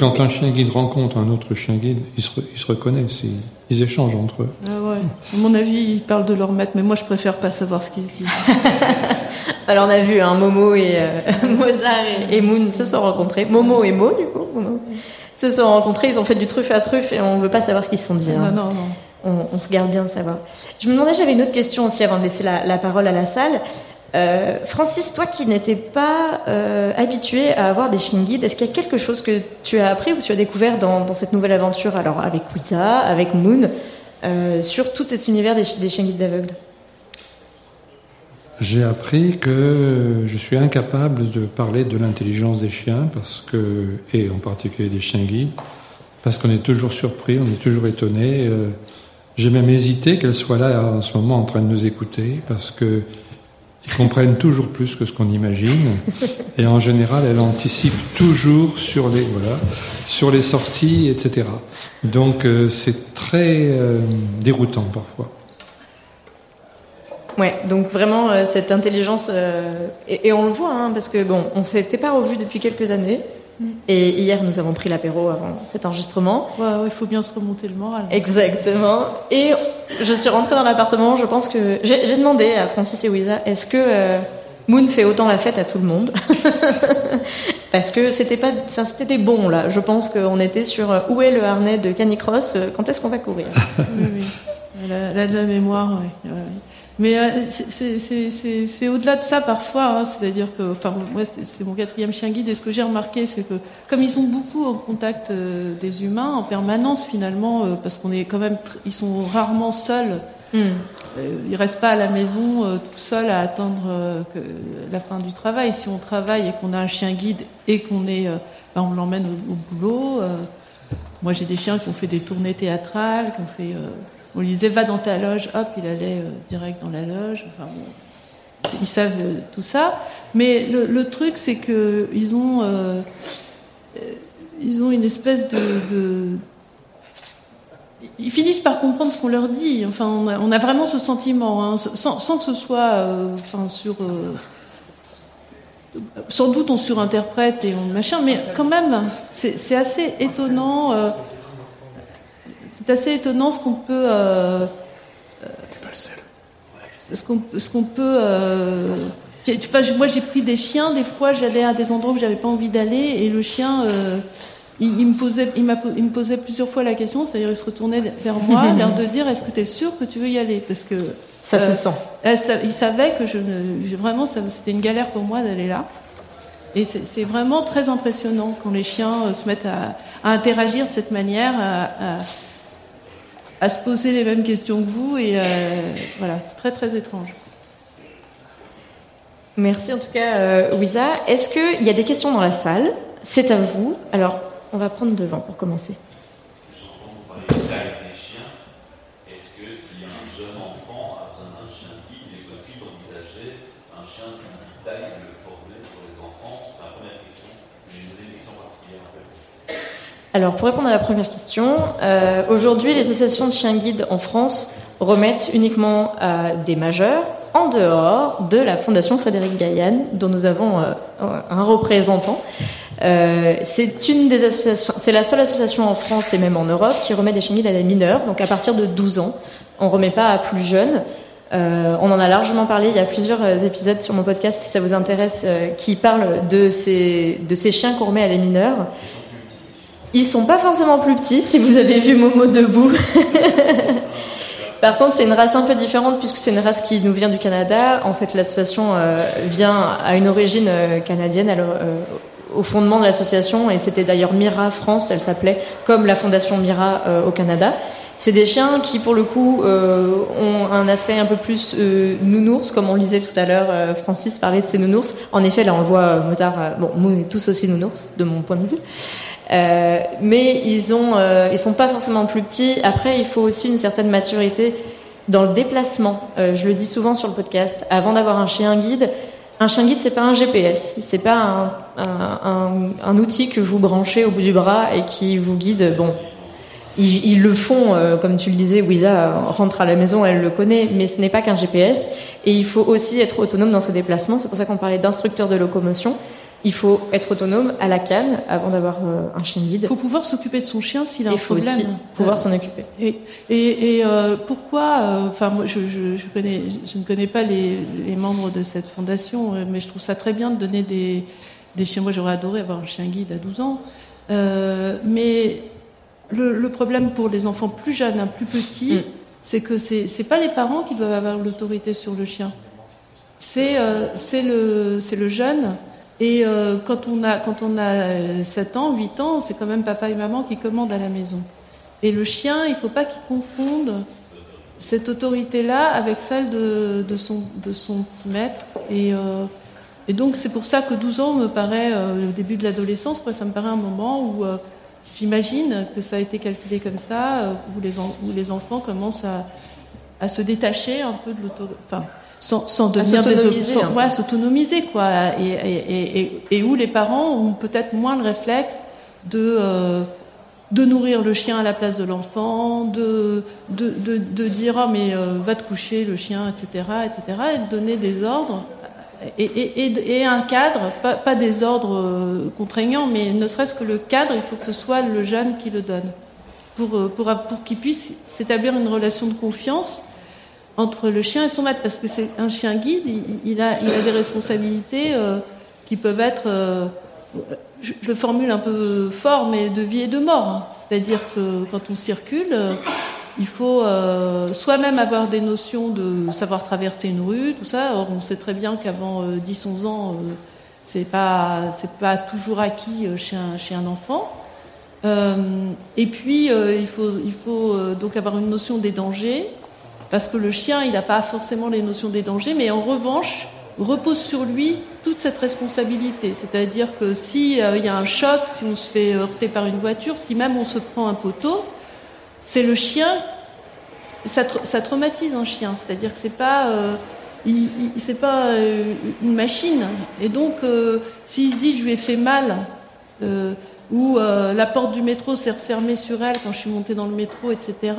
Quand un chien guide rencontre un autre chien guide, ils se, ils se reconnaissent, ils, échangent entre eux. Ah ouais. À mon avis, ils parlent de leur maître, mais moi je préfère pas savoir ce qu'ils se disent. Alors on a vu un hein, Momo et euh, Mozart et, Moon se sont rencontrés. Momo et Mo, du coup, se sont rencontrés. Ils ont fait du truffe à truffe et on veut pas savoir ce qu'ils se sont dit. Hein. Non, non, non. On, se garde bien de savoir. Je me demandais, j'avais une autre question aussi avant de laisser la, la parole à la salle. Euh, Francis, toi qui n'étais pas euh, habitué à avoir des chiens guides, est-ce qu'il y a quelque chose que tu as appris ou tu as découvert dans, cette nouvelle aventure, alors avec Wiza, avec Moon, euh, sur tout cet univers des, des chiens guides d'aveugles J'ai appris que je suis incapable de parler de l'intelligence des chiens, parce que, et en particulier des chiens guides, parce qu'on est toujours surpris, on est toujours étonné. J'ai même hésité qu'elle soit là en ce moment en train de nous écouter, parce que comprennent toujours plus que ce qu'on imagine. Et en général, elle anticipe toujours sur les, voilà, sur les sorties, etc. Donc euh, c'est très euh, déroutant parfois. Ouais, donc vraiment euh, cette intelligence, et, on le voit, hein, parce que bon, on s'était pas revu depuis quelques années. Et hier, nous avons pris l'apéro avant cet enregistrement. Ouais, il faut bien se remonter le moral. Exactement. Et je suis rentrée dans l'appartement. Je pense que j'ai demandé à Francis et Wiza, est-ce que euh, Moon fait autant la fête à tout le monde? Parce que c'était pas, c'était des bons là. Je pense qu'on était sur euh, où est le harnais de Canicross euh, Quand est-ce qu'on va courir? Oui, oui. La, de la mémoire, oui. Mais euh, c'est au-delà de ça parfois, hein, c'est-à-dire que, enfin, moi c'est mon quatrième chien guide et ce que j'ai remarqué, c'est que comme ils sont beaucoup en contact euh, des humains en permanence finalement, euh, parce qu'on est quand même, ils sont rarement seuls. Mm. ils restent pas à la maison tout seuls à attendre que, la fin du travail. Si on travaille et qu'on a un chien guide et qu'on est, ben, on l'emmène au, au, boulot. moi j'ai des chiens qui ont fait des tournées théâtrales, qui ont fait on lui disait va dans ta loge, hop, il allait euh, direct dans la loge. Ils savent euh, tout ça. Mais le, truc, c'est que ils ont, euh, ils ont une espèce de, ils finissent par comprendre ce qu'on leur dit. Enfin, on a, vraiment ce sentiment, hein, sans, que ce soit, enfin, sur. sans doute on surinterprète et on machin, mais quand même, c'est assez étonnant c'est assez étonnant ce qu'on peut. Euh, ce qu'on ce qu'on peut. Euh, moi, j'ai pris des chiens. Des fois, j'allais à des endroits où j'avais pas envie d'aller, et le chien. Euh, il, me posait, il, il, me posait plusieurs fois la question, c'est-à-dire il se retournait vers moi, l'air de dire est-ce que tu es sûr que tu veux y aller? Parce que ça se sent. il savait que je ne, vraiment, c'était une galère pour moi d'aller là. Et c'est vraiment très impressionnant quand les chiens se mettent à, interagir de cette manière, à, à se poser les mêmes questions que vous. Et euh, voilà, c'est très très étrange. Merci en tout cas, euh, Wiza. Est-ce qu'il y a des questions dans la salle? C'est à vous. Alors, on va prendre devant pour commencer. Alors, pour répondre à la première question, euh, aujourd'hui, les associations de chiens guides en France remettent uniquement à des majeurs en dehors de la Fondation Frédéric Gaillan, dont nous avons euh, un représentant. Euh, c'est c'est la seule association en France et même en Europe qui remet des chiens guides à des mineurs, donc à partir de 12 ans. On remet pas à plus jeunes. on en a largement parlé. Il y a plusieurs épisodes sur mon podcast, si ça vous intéresse, qui parlent de ces de ces chiens qu'on remet à des mineurs. Ils sont pas forcément plus petits, si vous avez vu Momo debout. Par contre, c'est une race un peu différente puisque c'est une race qui nous vient du Canada. En fait, l'association euh, vient à une origine euh, canadienne alors, euh, au fondement de l'association et c'était d'ailleurs Mira France, elle s'appelait comme la fondation Mira au Canada. C'est des chiens qui, pour le coup, ont un aspect un peu plus nounours, comme on lisait tout à l'heure. Francis parlait de ces nounours. En effet, là, on voit, Mozart, bon, nous, tous aussi nounours, de mon point de vue. Euh, mais ils ont, euh, ils sont pas forcément plus petits. Après, il faut aussi une certaine maturité dans le déplacement. Euh, je le dis souvent sur le podcast. Avant d'avoir un chien guide, un chien guide c'est pas un GPS, c'est pas un, un, un, outil que vous branchez au bout du bras et qui vous guide. Bon, ils, le font, comme tu le disais, Wiza rentre à la maison, elle le connaît, mais ce n'est pas qu'un GPS. Et il faut aussi être autonome dans ses déplacements. C'est pour ça qu'on parlait d'instructeur de locomotion. Il faut être autonome à la canne avant d'avoir euh, un chien guide. Il faut pouvoir s'occuper de son chien s'il a un problème. Il faut aussi pouvoir s'en occuper. Et, et, euh, pourquoi euh, Enfin, moi, je, je, je, connais, je ne connais pas les, les, membres de cette fondation, mais je trouve ça très bien de donner des, des chiens. Moi, j'aurais adoré avoir un chien guide à 12 ans. mais le, le, problème pour les enfants plus jeunes, plus petits, mm. c'est que c'est c'est pas les parents qui doivent avoir l'autorité sur le chien. C'est c'est le c'est le jeune et euh, quand, on a, quand on a 7 ans, 8 ans, c'est quand même papa et maman qui commandent à la maison. Et le chien, il ne faut pas qu'il confonde cette autorité-là avec celle de, son, petit maître. Et, euh, et donc c'est pour ça que 12 ans me paraît, euh, le début de l'adolescence, ça me paraît un moment où j'imagine que ça a été calculé comme ça, où, les enfants commencent à, se détacher un peu de l'autorité. Sans, sans devenir des ouais, s'autonomiser quoi. Et, et, et, et, où les parents ont peut-être moins le réflexe de euh, de nourrir le chien à la place de l'enfant de de, de, de dire oh, mais euh, va te coucher le chien etc etc et de donner des ordres et, et, un cadre pas, pas des ordres euh, contraignants mais ne serait-ce que le cadre il faut que ce soit le jeune qui le donne pour pour, pour qu'il puisse s'établir une relation de confiance entre le chien et son maître, parce que c'est un chien guide, il, a, des responsabilités euh, qui peuvent être, euh, je, le formule un peu fort, mais de vie et de mort. Hein. C'est-à-dire que quand on circule, euh, il faut soi-même avoir des notions de savoir traverser une rue, tout ça. Or, on sait très bien qu'avant 10-11 ans, c'est pas pas toujours acquis chez un, chez un enfant. et puis, il faut, il faut donc avoir une notion des dangers, parce que le chien, il n'a pas forcément les notions des dangers, mais en revanche, repose sur lui toute cette responsabilité. C'est-à-dire que s'il euh, y a un choc, si on se fait heurter par une voiture, si même on se prend un poteau, c'est le chien, ça, traumatise un chien. C'est-à-dire que c'est pas, euh, pas euh, une machine. Et donc, s'il se dit je lui ai fait mal, ou la porte du métro s'est refermée sur elle quand je suis montée dans le métro, etc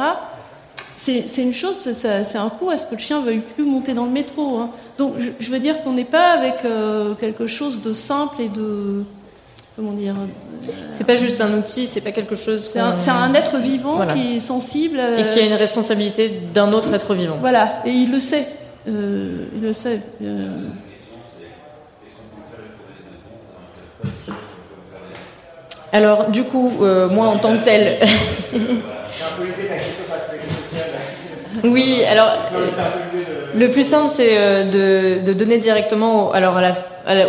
c'est une chose, c'est un coup à ce que le chien veuille plus monter dans le métro. Hein. Donc je, veux dire qu'on n'est pas avec euh, quelque chose de simple et de comment dire. Euh, c'est pas juste un outil, c'est pas quelque chose. C'est un, être vivant qui est sensible et qui a une responsabilité d'un autre être vivant. Voilà, et il le sait, euh, il le sait. Alors, du coup, moi en tant que tel. Oui, alors le plus simple, c'est euh, de, donner directement alors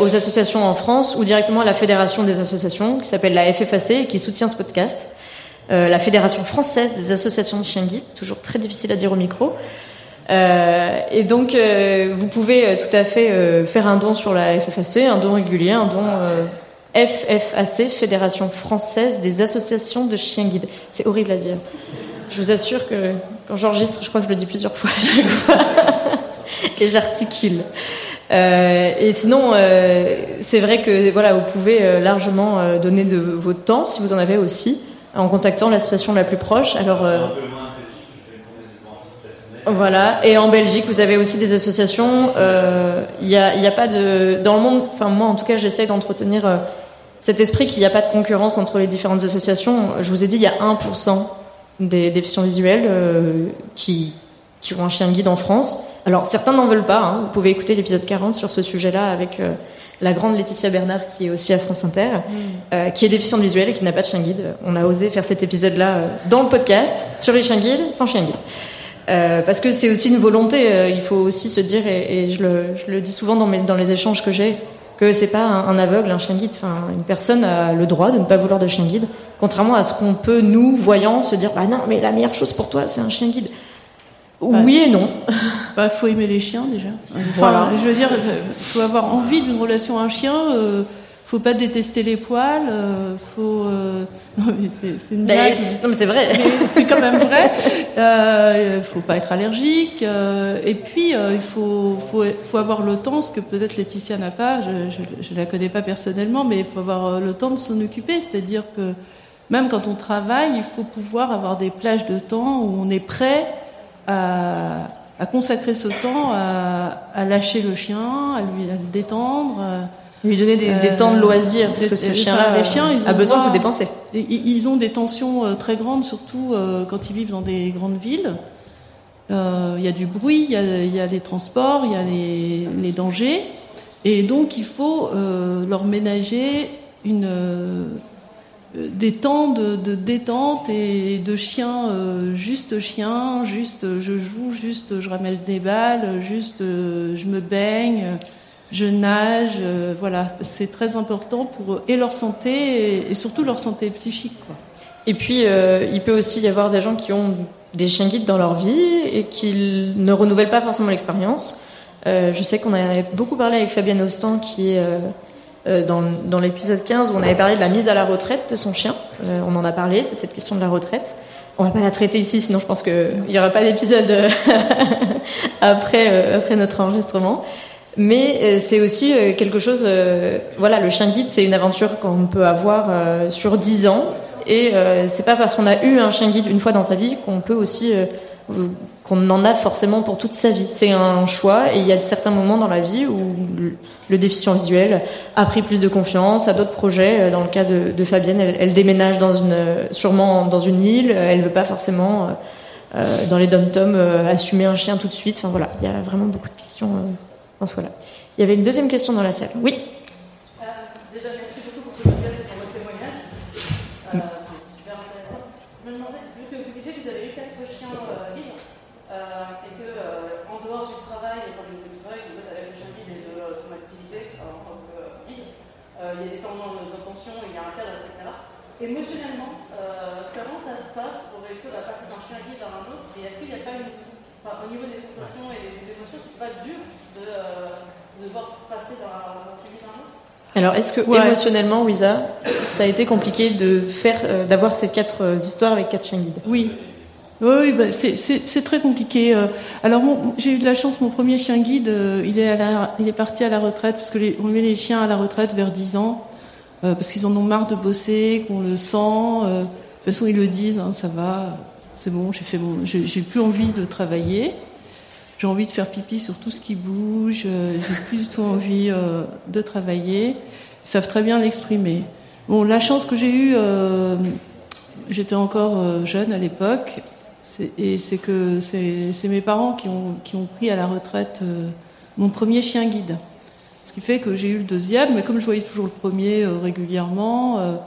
aux associations en France ou directement à la fédération des associations qui s'appelle la FFAC qui soutient ce podcast. Euh, la Fédération française des associations de chiens guides, toujours très difficile à dire au micro. Euh, et donc, vous pouvez tout à fait faire un don sur la FFAC, un don régulier, un don FFAC, Fédération française des associations de chiens guides. C'est horrible à dire. Je vous assure que quand j'enregistre, je crois que je le dis plusieurs fois à chaque fois. et j'articule. Euh, et sinon, euh, c'est vrai que voilà, vous pouvez euh, largement donner de votre temps, si vous en avez aussi, en contactant l'association la plus proche. Alors, euh, voilà. Et en Belgique, vous avez aussi des associations. Il n'y a, a, pas de dans le monde. Enfin, moi, en tout cas, j'essaie d'entretenir cet esprit qu'il n'y a pas de concurrence entre les différentes associations. Je vous ai dit, il y a 1% des déficients visuels euh, qui, qui ont un chien guide en France. Alors certains n'en veulent pas, hein. vous pouvez écouter l'épisode 40 sur ce sujet-là avec euh, la grande Laetitia Bernard qui est aussi à France Inter, mm. euh, qui est déficiente visuelle et qui n'a pas de chien guide. On a osé faire cet épisode-là dans le podcast sur les chiens guides, sans chien guide. parce que c'est aussi une volonté, il faut aussi se dire, et, je, le, je, le, dis souvent dans, mes, dans les échanges que j'ai, que c'est pas un, aveugle, un chien guide. Enfin, une personne a le droit de ne pas vouloir de chien guide, contrairement à ce qu'on peut nous, voyants, se dire bah non, mais la meilleure chose pour toi, c'est un chien guide. Oui et non. Il bah, faut aimer les chiens déjà. Enfin, je veux dire, il faut avoir envie d'une relation à un chien. Euh, faut pas détester les poils, euh, faut. Euh, non mais c'est une blague. non mais c'est vrai. C'est quand même vrai. Euh, faut pas être allergique. Euh, et puis euh, il faut, faut faut avoir le temps, ce que peut-être Laetitia n'a pas. Je, je, je, la connais pas personnellement, mais il faut avoir le temps de s'en occuper. C'est-à-dire que même quand on travaille, il faut pouvoir avoir des plages de temps où on est prêt à, consacrer ce temps à, lâcher le chien, à lui le détendre. Lui donner des, temps de euh, loisirs, parce que ce chien-là les chiens, ils a besoin de se dépenser. Ils ont des tensions euh, très grandes, surtout euh, quand ils vivent dans des grandes villes. Il y a du bruit, il y a, les transports, il y a les, dangers. Et donc, il faut leur ménager une, des temps de, détente et de chien, juste chien, juste je joue, juste je ramène des balles, juste je me baigne je nage, euh, voilà, c'est très important pour et leur santé et, surtout leur santé psychique. Quoi. Et puis, euh, il peut aussi y avoir des gens qui ont des chiens guides dans leur vie et qui ne renouvellent pas forcément l'expérience. Euh, je sais qu'on a beaucoup parlé avec Fabienne Ostan, qui est dans, dans l'épisode 15 où on avait parlé de la mise à la retraite de son chien. on en a parlé de cette question de la retraite. On va pas la traiter ici, sinon je pense qu'il n'y aura pas d'épisode après, après notre enregistrement. Mais euh, c'est aussi euh, quelque chose. Euh, voilà, le chien guide, c'est une aventure qu'on peut avoir sur dix ans, et c'est pas parce qu'on a eu un chien guide une fois dans sa vie qu'on peut aussi qu'on en a forcément pour toute sa vie. C'est un choix, et il y a certains moments dans la vie où le déficient visuel a pris plus de confiance, a d'autres projets. Dans le cas de, de Fabienne, elle, elle, déménage dans une, sûrement dans une île. Elle veut pas forcément dans les dom-toms assumer un chien tout de suite. Enfin voilà, il y a vraiment beaucoup de questions. Voilà. Il y avait une deuxième question dans la salle. Oui. Euh, déjà, merci beaucoup pour ce podcast et pour votre témoignage. Euh, c'est super intéressant. Je me demandais, vu que vous disiez que vous avez eu quatre chiens euh, libres et que en dehors du travail, enfin du travail, vous êtes avec le chien libre et de son activité en tant que guide, il y a des temps d'attention, il y a un cadre, etc. Émotionnellement, comment ça se passe pour réussir à passer d'un chien guide à un autre? Et est-ce qu'il n'y a pas une, enfin, au niveau des sensations et des pas dur de, voir passer dans Alors, est-ce que émotionnellement, Wiza, ça a été compliqué de faire, euh, d'avoir ces quatre euh, histoires avec quatre chiens guides? Oui. Oui, bah, c'est très compliqué. Euh. Alors, j'ai eu de la chance, mon premier chien guide, il, est il est parti à la retraite, parce que on met les chiens à la retraite vers 10 ans, parce qu'ils en ont marre de bosser, qu'on le sent. de toute façon, ils le disent, hein, ça va, c'est bon, j'ai fait j'ai plus envie de travailler j'ai envie de faire pipi sur tout ce qui bouge, euh, j'ai plus du tout envie euh, de travailler. Ils savent très bien l'exprimer. Bon, la chance que j'ai eue, euh, j'étais encore jeune à l'époque, et c'est que c'est mes parents qui ont, qui ont pris à la retraite mon premier chien guide. Ce qui fait que j'ai eu le deuxième, mais comme je voyais toujours le premier régulièrement,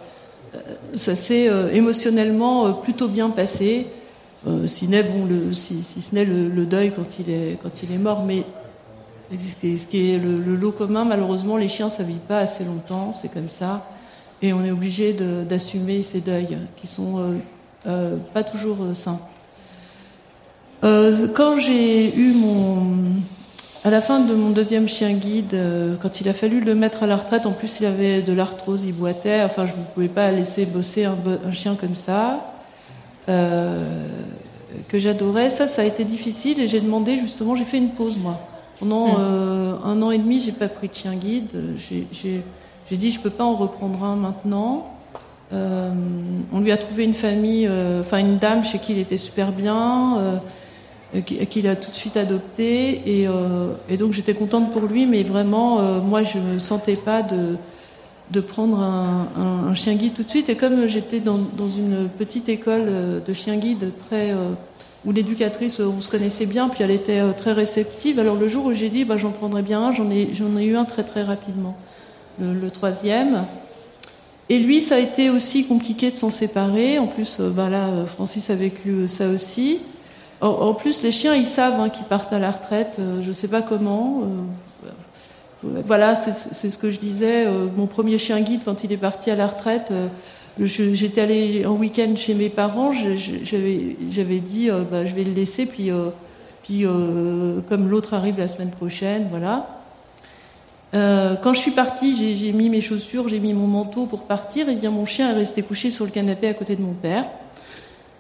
ça s'est émotionnellement plutôt bien passé. Euh, si, bon, le, ce n'est le, deuil quand il est, mort. Mais ce qui est le, lot commun, malheureusement, les chiens, ça vit pas assez longtemps, c'est comme ça. Et on est obligé d'assumer ces deuils qui sont euh, euh, pas toujours sains. quand j'ai eu mon. À la fin de mon deuxième chien guide, quand il a fallu le mettre à la retraite, en plus il avait de l'arthrose, il boitait, enfin je ne pouvais pas laisser bosser un chien comme ça. Euh, que j'adorais. Ça, ça a été difficile et j'ai demandé justement, j'ai fait une pause moi. Pendant hmm. euh, un an et demi, j'ai pas pris de chien guide. J'ai dit, je peux pas en reprendre un maintenant. Euh, on lui a trouvé une famille, enfin une dame chez qui il était super bien, qu'il a tout de suite adopté. Et, et donc j'étais contente pour lui, mais vraiment, moi, je me sentais pas de de prendre un, chien guide tout de suite. Et comme j'étais dans, une petite école euh, de chien guide très euh, où l'éducatrice, on se connaissait bien, puis elle était euh, très réceptive. Alors le jour où j'ai dit, bah, j'en prendrais bien un, j'en ai, ai eu un très très rapidement, le, troisième. Et lui, ça a été aussi compliqué de s'en séparer. En plus, bah là, Francis a vécu ça aussi. En, plus, les chiens, ils savent hein, qu'ils partent à la retraite. je ne sais pas comment voilà, c'est ce que je disais. Euh, mon premier chien guide, quand il est parti à la retraite, euh, j'étais allée en week-end chez mes parents. J'avais dit, euh, bah, je vais le laisser, puis, puis comme l'autre arrive la semaine prochaine, voilà. quand je suis partie, j'ai mis mes chaussures, j'ai mis mon manteau pour partir, et bien mon chien est resté couché sur le canapé à côté de mon père.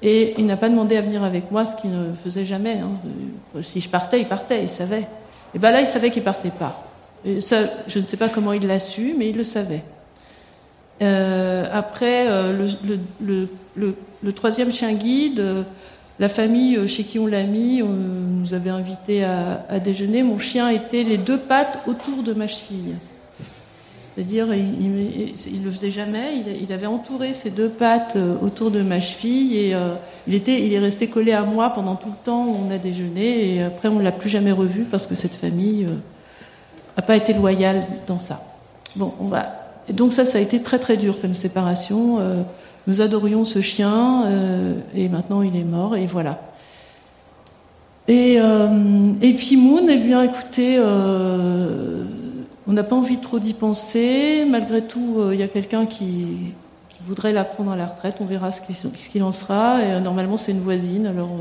Et il n'a pas demandé à venir avec moi, ce qu'il ne faisait jamais. Hein. Si je partais, il partait, il savait. Et ben là, il savait qu'il partait pas je ne sais pas comment il l'a su, mais il le savait. Euh, après, euh, le, troisième chien guide, euh, la famille chez qui on l'a mis, nous avait invité à, déjeuner. Mon chien était les deux pattes autour de ma cheville. C'est-à-dire, il, il le faisait jamais. Il, avait entouré ses deux pattes autour de ma cheville et il il est resté collé à moi pendant tout le temps où on a déjeuné. Et après, on l'a plus jamais revu parce que cette famille euh, a pas été loyale dans ça. On va. Donc ça, ça a été très très dur comme séparation. Euh, nous adorions ce chien euh, et maintenant il est mort et voilà. Et, euh, et puis Moon, eh bien écoutez, on n'a pas envie trop d'y penser. Malgré tout, il y a quelqu'un qui, voudrait la prendre à la retraite. On verra ce qu'il en sera. Et, normalement, c'est une voisine, alors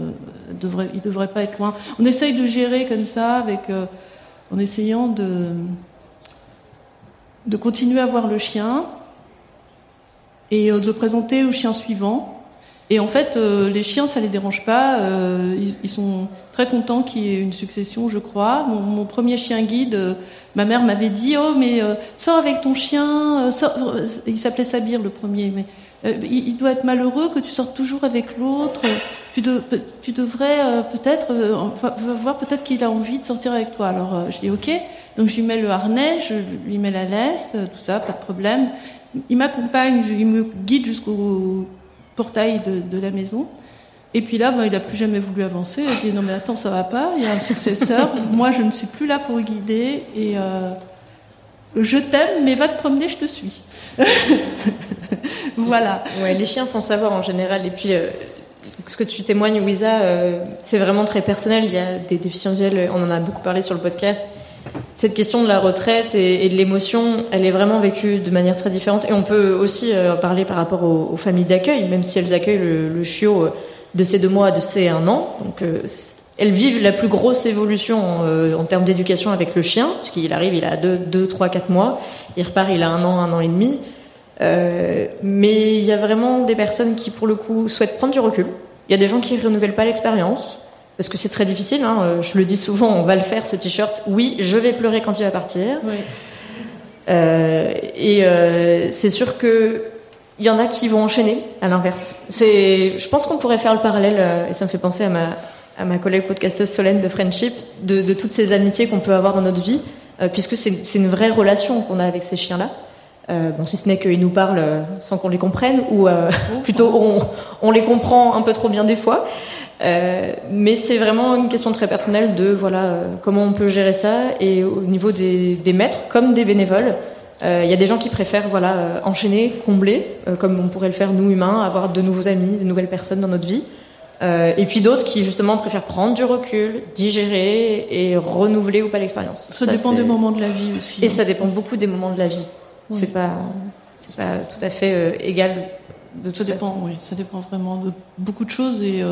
il ne devrait pas être loin. On essaye de gérer comme ça, avec, en essayant de, continuer à voir le chien et euh, de le présenter au chien suivant. Et en fait, euh, les chiens, ça les dérange pas. Euh, ils, sont très contents qu'il y ait une succession, je crois. Mon, premier chien guide, ma mère m'avait dit Oh, mais sors avec ton chien. Il s'appelait Sabir, le premier. Il, il, doit être malheureux que tu sortes toujours avec l'autre. Tu, de, tu, devrais peut-être voir peut-être qu'il a envie de sortir avec toi. Alors je dis ok. Donc je lui mets le harnais, je lui mets la laisse, tout ça, pas de problème. Il m'accompagne, il me guide jusqu'au portail de, de, la maison. Et puis là, ben, il n'a plus jamais voulu avancer. Il dit non mais attends, ça va pas. Il y a un successeur. Moi, je ne suis plus là pour guider. Et euh, je t'aime, mais va te promener, je te suis. voilà. Ouais, les chiens font savoir en général. Et puis euh, ce que tu témoignes, Wiza, euh, c'est vraiment très personnel. Il y a des déficients visuels. On en a beaucoup parlé sur le podcast. Cette question de la retraite et, de l'émotion, elle est vraiment vécue de manière très différente. Et on peut aussi euh, parler par rapport aux, familles d'accueil, même si elles accueillent le, chiot de ces deux mois de ces un an. Donc, euh, elles vivent la plus grosse évolution euh, en termes d'éducation avec le chien, puisqu'il arrive, il a 2, deux, 3, 4 mois. Il repart, il a un an, un an et demi. Euh, mais il y a vraiment des personnes qui, pour le coup, souhaitent prendre du recul. Il y a des gens qui renouvellent pas l'expérience. Parce que c'est très difficile, hein. je le dis souvent, on va le faire ce t-shirt. Oui, je vais pleurer quand il va partir. Oui. Euh, et euh, c'est sûr que il y en a qui vont enchaîner à l'inverse. C'est, je pense qu'on pourrait faire le parallèle, euh, et ça me fait penser à ma, à ma collègue podcasteuse Solène de Friendship, de, de toutes ces amitiés qu'on peut avoir dans notre vie, euh, puisque c'est, une vraie relation qu'on a avec ces chiens-là. Euh, bon, si ce n'est qu'ils nous parlent sans qu'on les comprenne, ou plutôt on, on les comprend un peu trop bien des fois. Euh, mais c'est vraiment une question très personnelle de voilà euh, comment on peut gérer ça et au niveau des, des maîtres comme des bénévoles. Il euh, y a des gens qui préfèrent voilà enchaîner, combler, comme on pourrait le faire nous humains, avoir de nouveaux amis, de nouvelles personnes dans notre vie. Et puis d'autres qui justement préfèrent prendre du recul, digérer et renouveler ou pas l'expérience. Ça, ça, dépend des moments de la vie aussi. Et hein. ça dépend beaucoup des moments de la vie. Oui. C'est pas c'est pas tout à fait égal de toute ça dépend. Oui, ça dépend vraiment de beaucoup de choses et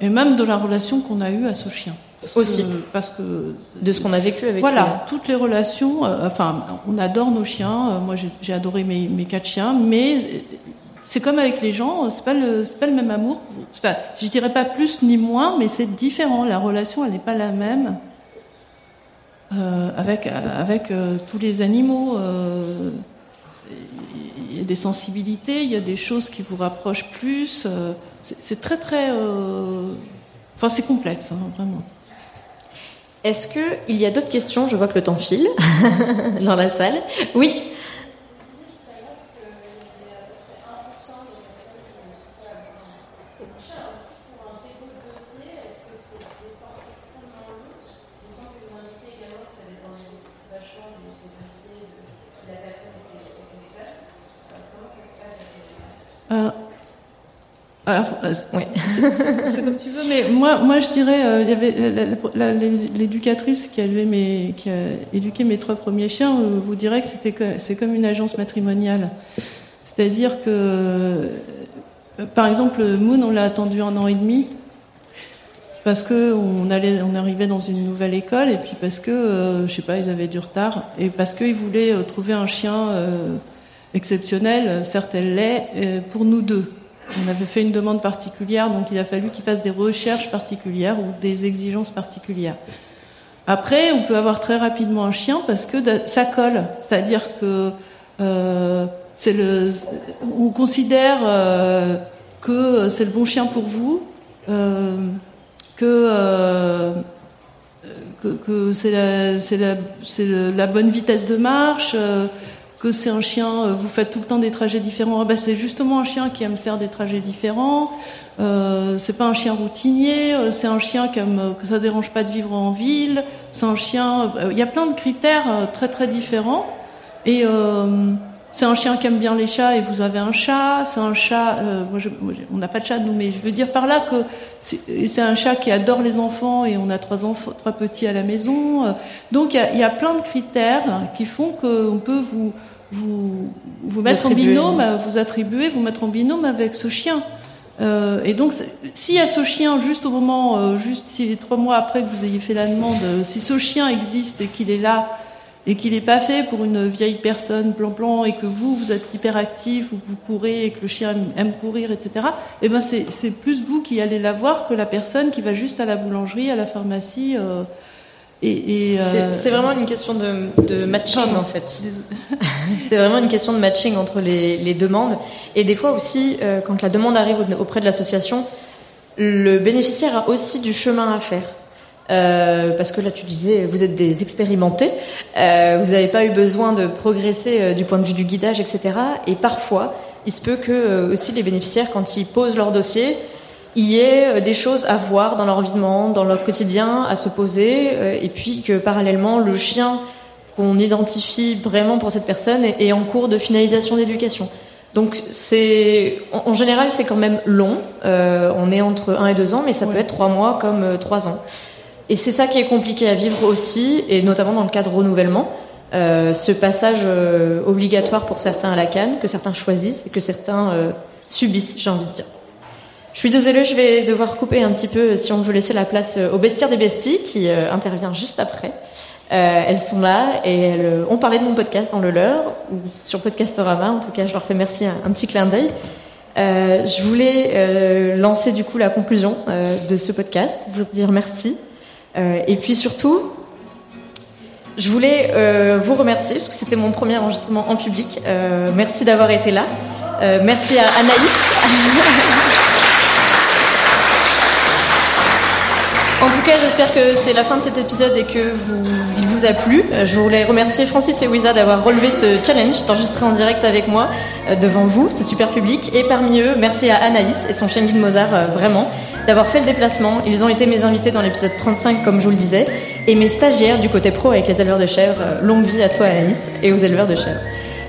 et même de la relation qu'on a eue à ce chien. Parce Aussi. Que, parce que de ce qu'on a vécu avec. Voilà, toutes les relations. Euh, enfin, on adore nos chiens. Euh, moi, j'ai adoré mes, mes, quatre chiens, mais c'est comme avec les gens. C'est pas le, c'est pas le même amour. Enfin, je dirais pas plus ni moins, mais c'est différent. La relation, elle n'est pas la même. Euh, avec avec euh, tous les animaux il y a des sensibilités, il y a des choses qui vous rapprochent plus. Euh, c'est très très, euh... enfin c'est complexe, hein, vraiment. Est-ce que il y a d'autres questions? Je vois que le temps file dans la salle. Oui. Oui. c'est comme tu veux, mais moi, moi je dirais, euh, il y avait l'éducatrice qui mes, qui a éduqué mes trois premiers chiens, euh, vous dirait que c'était c'est comme une agence matrimoniale. C'est-à-dire que, euh, par exemple, Moon, on l'a attendu un an et demi parce que on allait, on arrivait dans une nouvelle école et puis parce que, euh, je sais pas, ils avaient du retard et parce qu'ils voulaient trouver un chien exceptionnel, certes elle l'est, pour nous deux. On avait fait une demande particulière, donc il a fallu qu'il fasse des recherches particulières ou des exigences particulières. Après, on peut avoir très rapidement un chien parce que ça colle, c'est-à-dire que euh, c'est le, on considère euh, que c'est le bon chien pour vous, euh, que, que, c'est la, bonne vitesse de marche, que c'est un chien, euh, vous faites tout le temps des trajets différents. Ah ben, c'est justement un chien qui aime faire des trajets différents. Euh, c'est pas un chien routinier, euh, c'est un chien qui aime, euh, que ça dérange pas de vivre en ville. C'est un chien. euh, Il y a plein de critères euh, très très différents. Et euh, c'est un chien qui aime bien les chats et vous avez un chat. C'est un chat. euh, moi, je- moi, on n'a pas de chat nous, mais je veux dire par là que c'est un chat qui adore les enfants et on a trois enfants, trois petits à la maison. Euh, Donc il y y a plein de critères qui font qu'on peut vous vous vous mettre en binôme, vous attribuer, vous mettre en binôme avec ce chien. Euh, et donc, s'il y a ce chien juste au moment, euh, juste si, trois mois après que vous ayez fait la demande, euh, si ce chien existe et qu'il est là et qu'il n'est pas fait pour une vieille personne plan-plan et que vous, vous êtes hyperactif ou que vous courez et que le chien aime, courir, etc. Eh ben, c'est c'est plus vous qui allez la voir que la personne qui va juste à la boulangerie, à la pharmacie. euh, et, et, C'est euh, c'est vraiment une question de, de matching en fait. C'est vraiment une question de matching entre les, les demandes. Et des fois aussi, euh, quand la demande arrive au- auprès de l'association, le bénéficiaire a aussi du chemin à faire. Euh, parce que là, tu disais, vous êtes des expérimentés, euh, vous n'avez pas eu besoin de progresser euh, du point de vue du guidage, etc. Et parfois, il se peut que euh, aussi les bénéficiaires, quand ils posent leur dossier, il y ait euh, des choses à voir dans leur vie de monde, dans leur quotidien, à se poser, euh, et puis que parallèlement, le chien qu'on identifie vraiment pour cette personne est, est en cours de finalisation d'éducation. Donc c'est en, général c'est quand même long. Euh, on est entre un et deux ans, mais ça peut être trois mois comme trois ans. Et c'est ça qui est compliqué à vivre aussi, et notamment dans le cas de renouvellement. Euh, ce passage euh, obligatoire pour certains à la canne, que certains choisissent et que certains euh, subissent, j'ai envie de dire. Je suis désolée, je vais devoir couper un petit peu si on veut laisser la place euh, au bestiaire des besties qui euh, intervient juste après. Euh, elles sont là et elles ont parlé de mon podcast dans le leur ou sur Podcastorama. En tout cas, je leur fais merci, un, un petit clin d'œil. Je voulais lancer du coup la conclusion de ce podcast, vous dire merci. Euh, et puis surtout, je voulais euh, vous remercier parce que c'était mon premier enregistrement en public. Euh, merci d'avoir été là. Merci à Anaïs. En tout cas, j'espère que c'est la fin de cet épisode et que vous, il vous a plu. Je voulais remercier Francis et Wiza d'avoir relevé ce challenge, d'enregistrer en direct avec moi devant vous, ce super public. Et parmi eux, merci à Anaïs et son chien guide Mozart, vraiment, d'avoir fait le déplacement. Ils ont été mes invités dans l'épisode 35, comme je vous le disais, et mes stagiaires du côté pro avec les éleveurs de chèvres. Euh, Longue vie à toi, Anaïs, et aux éleveurs de chèvres.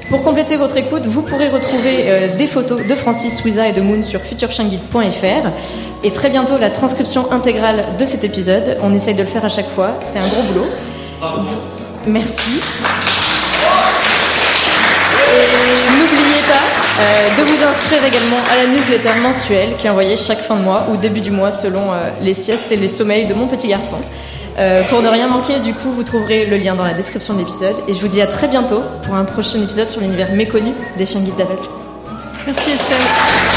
Pour compléter votre écoute, vous pourrez retrouver euh, des photos de Francis, Wiza et de Moon sur futurchienguide.fr et très bientôt la transcription intégrale de cet épisode. On essaye de le faire à chaque fois, c'est un gros boulot. Merci. De vous inscrire également à la newsletter mensuelle qui est envoyée chaque fin de mois ou début du mois selon euh, les siestes et les sommeils de mon petit garçon. Euh, pour ne rien manquer, du coup, vous trouverez le lien dans la description de l'épisode. Et je vous dis à très bientôt pour un prochain épisode sur l'univers méconnu des chiens guides d'aveugle. Merci Estelle.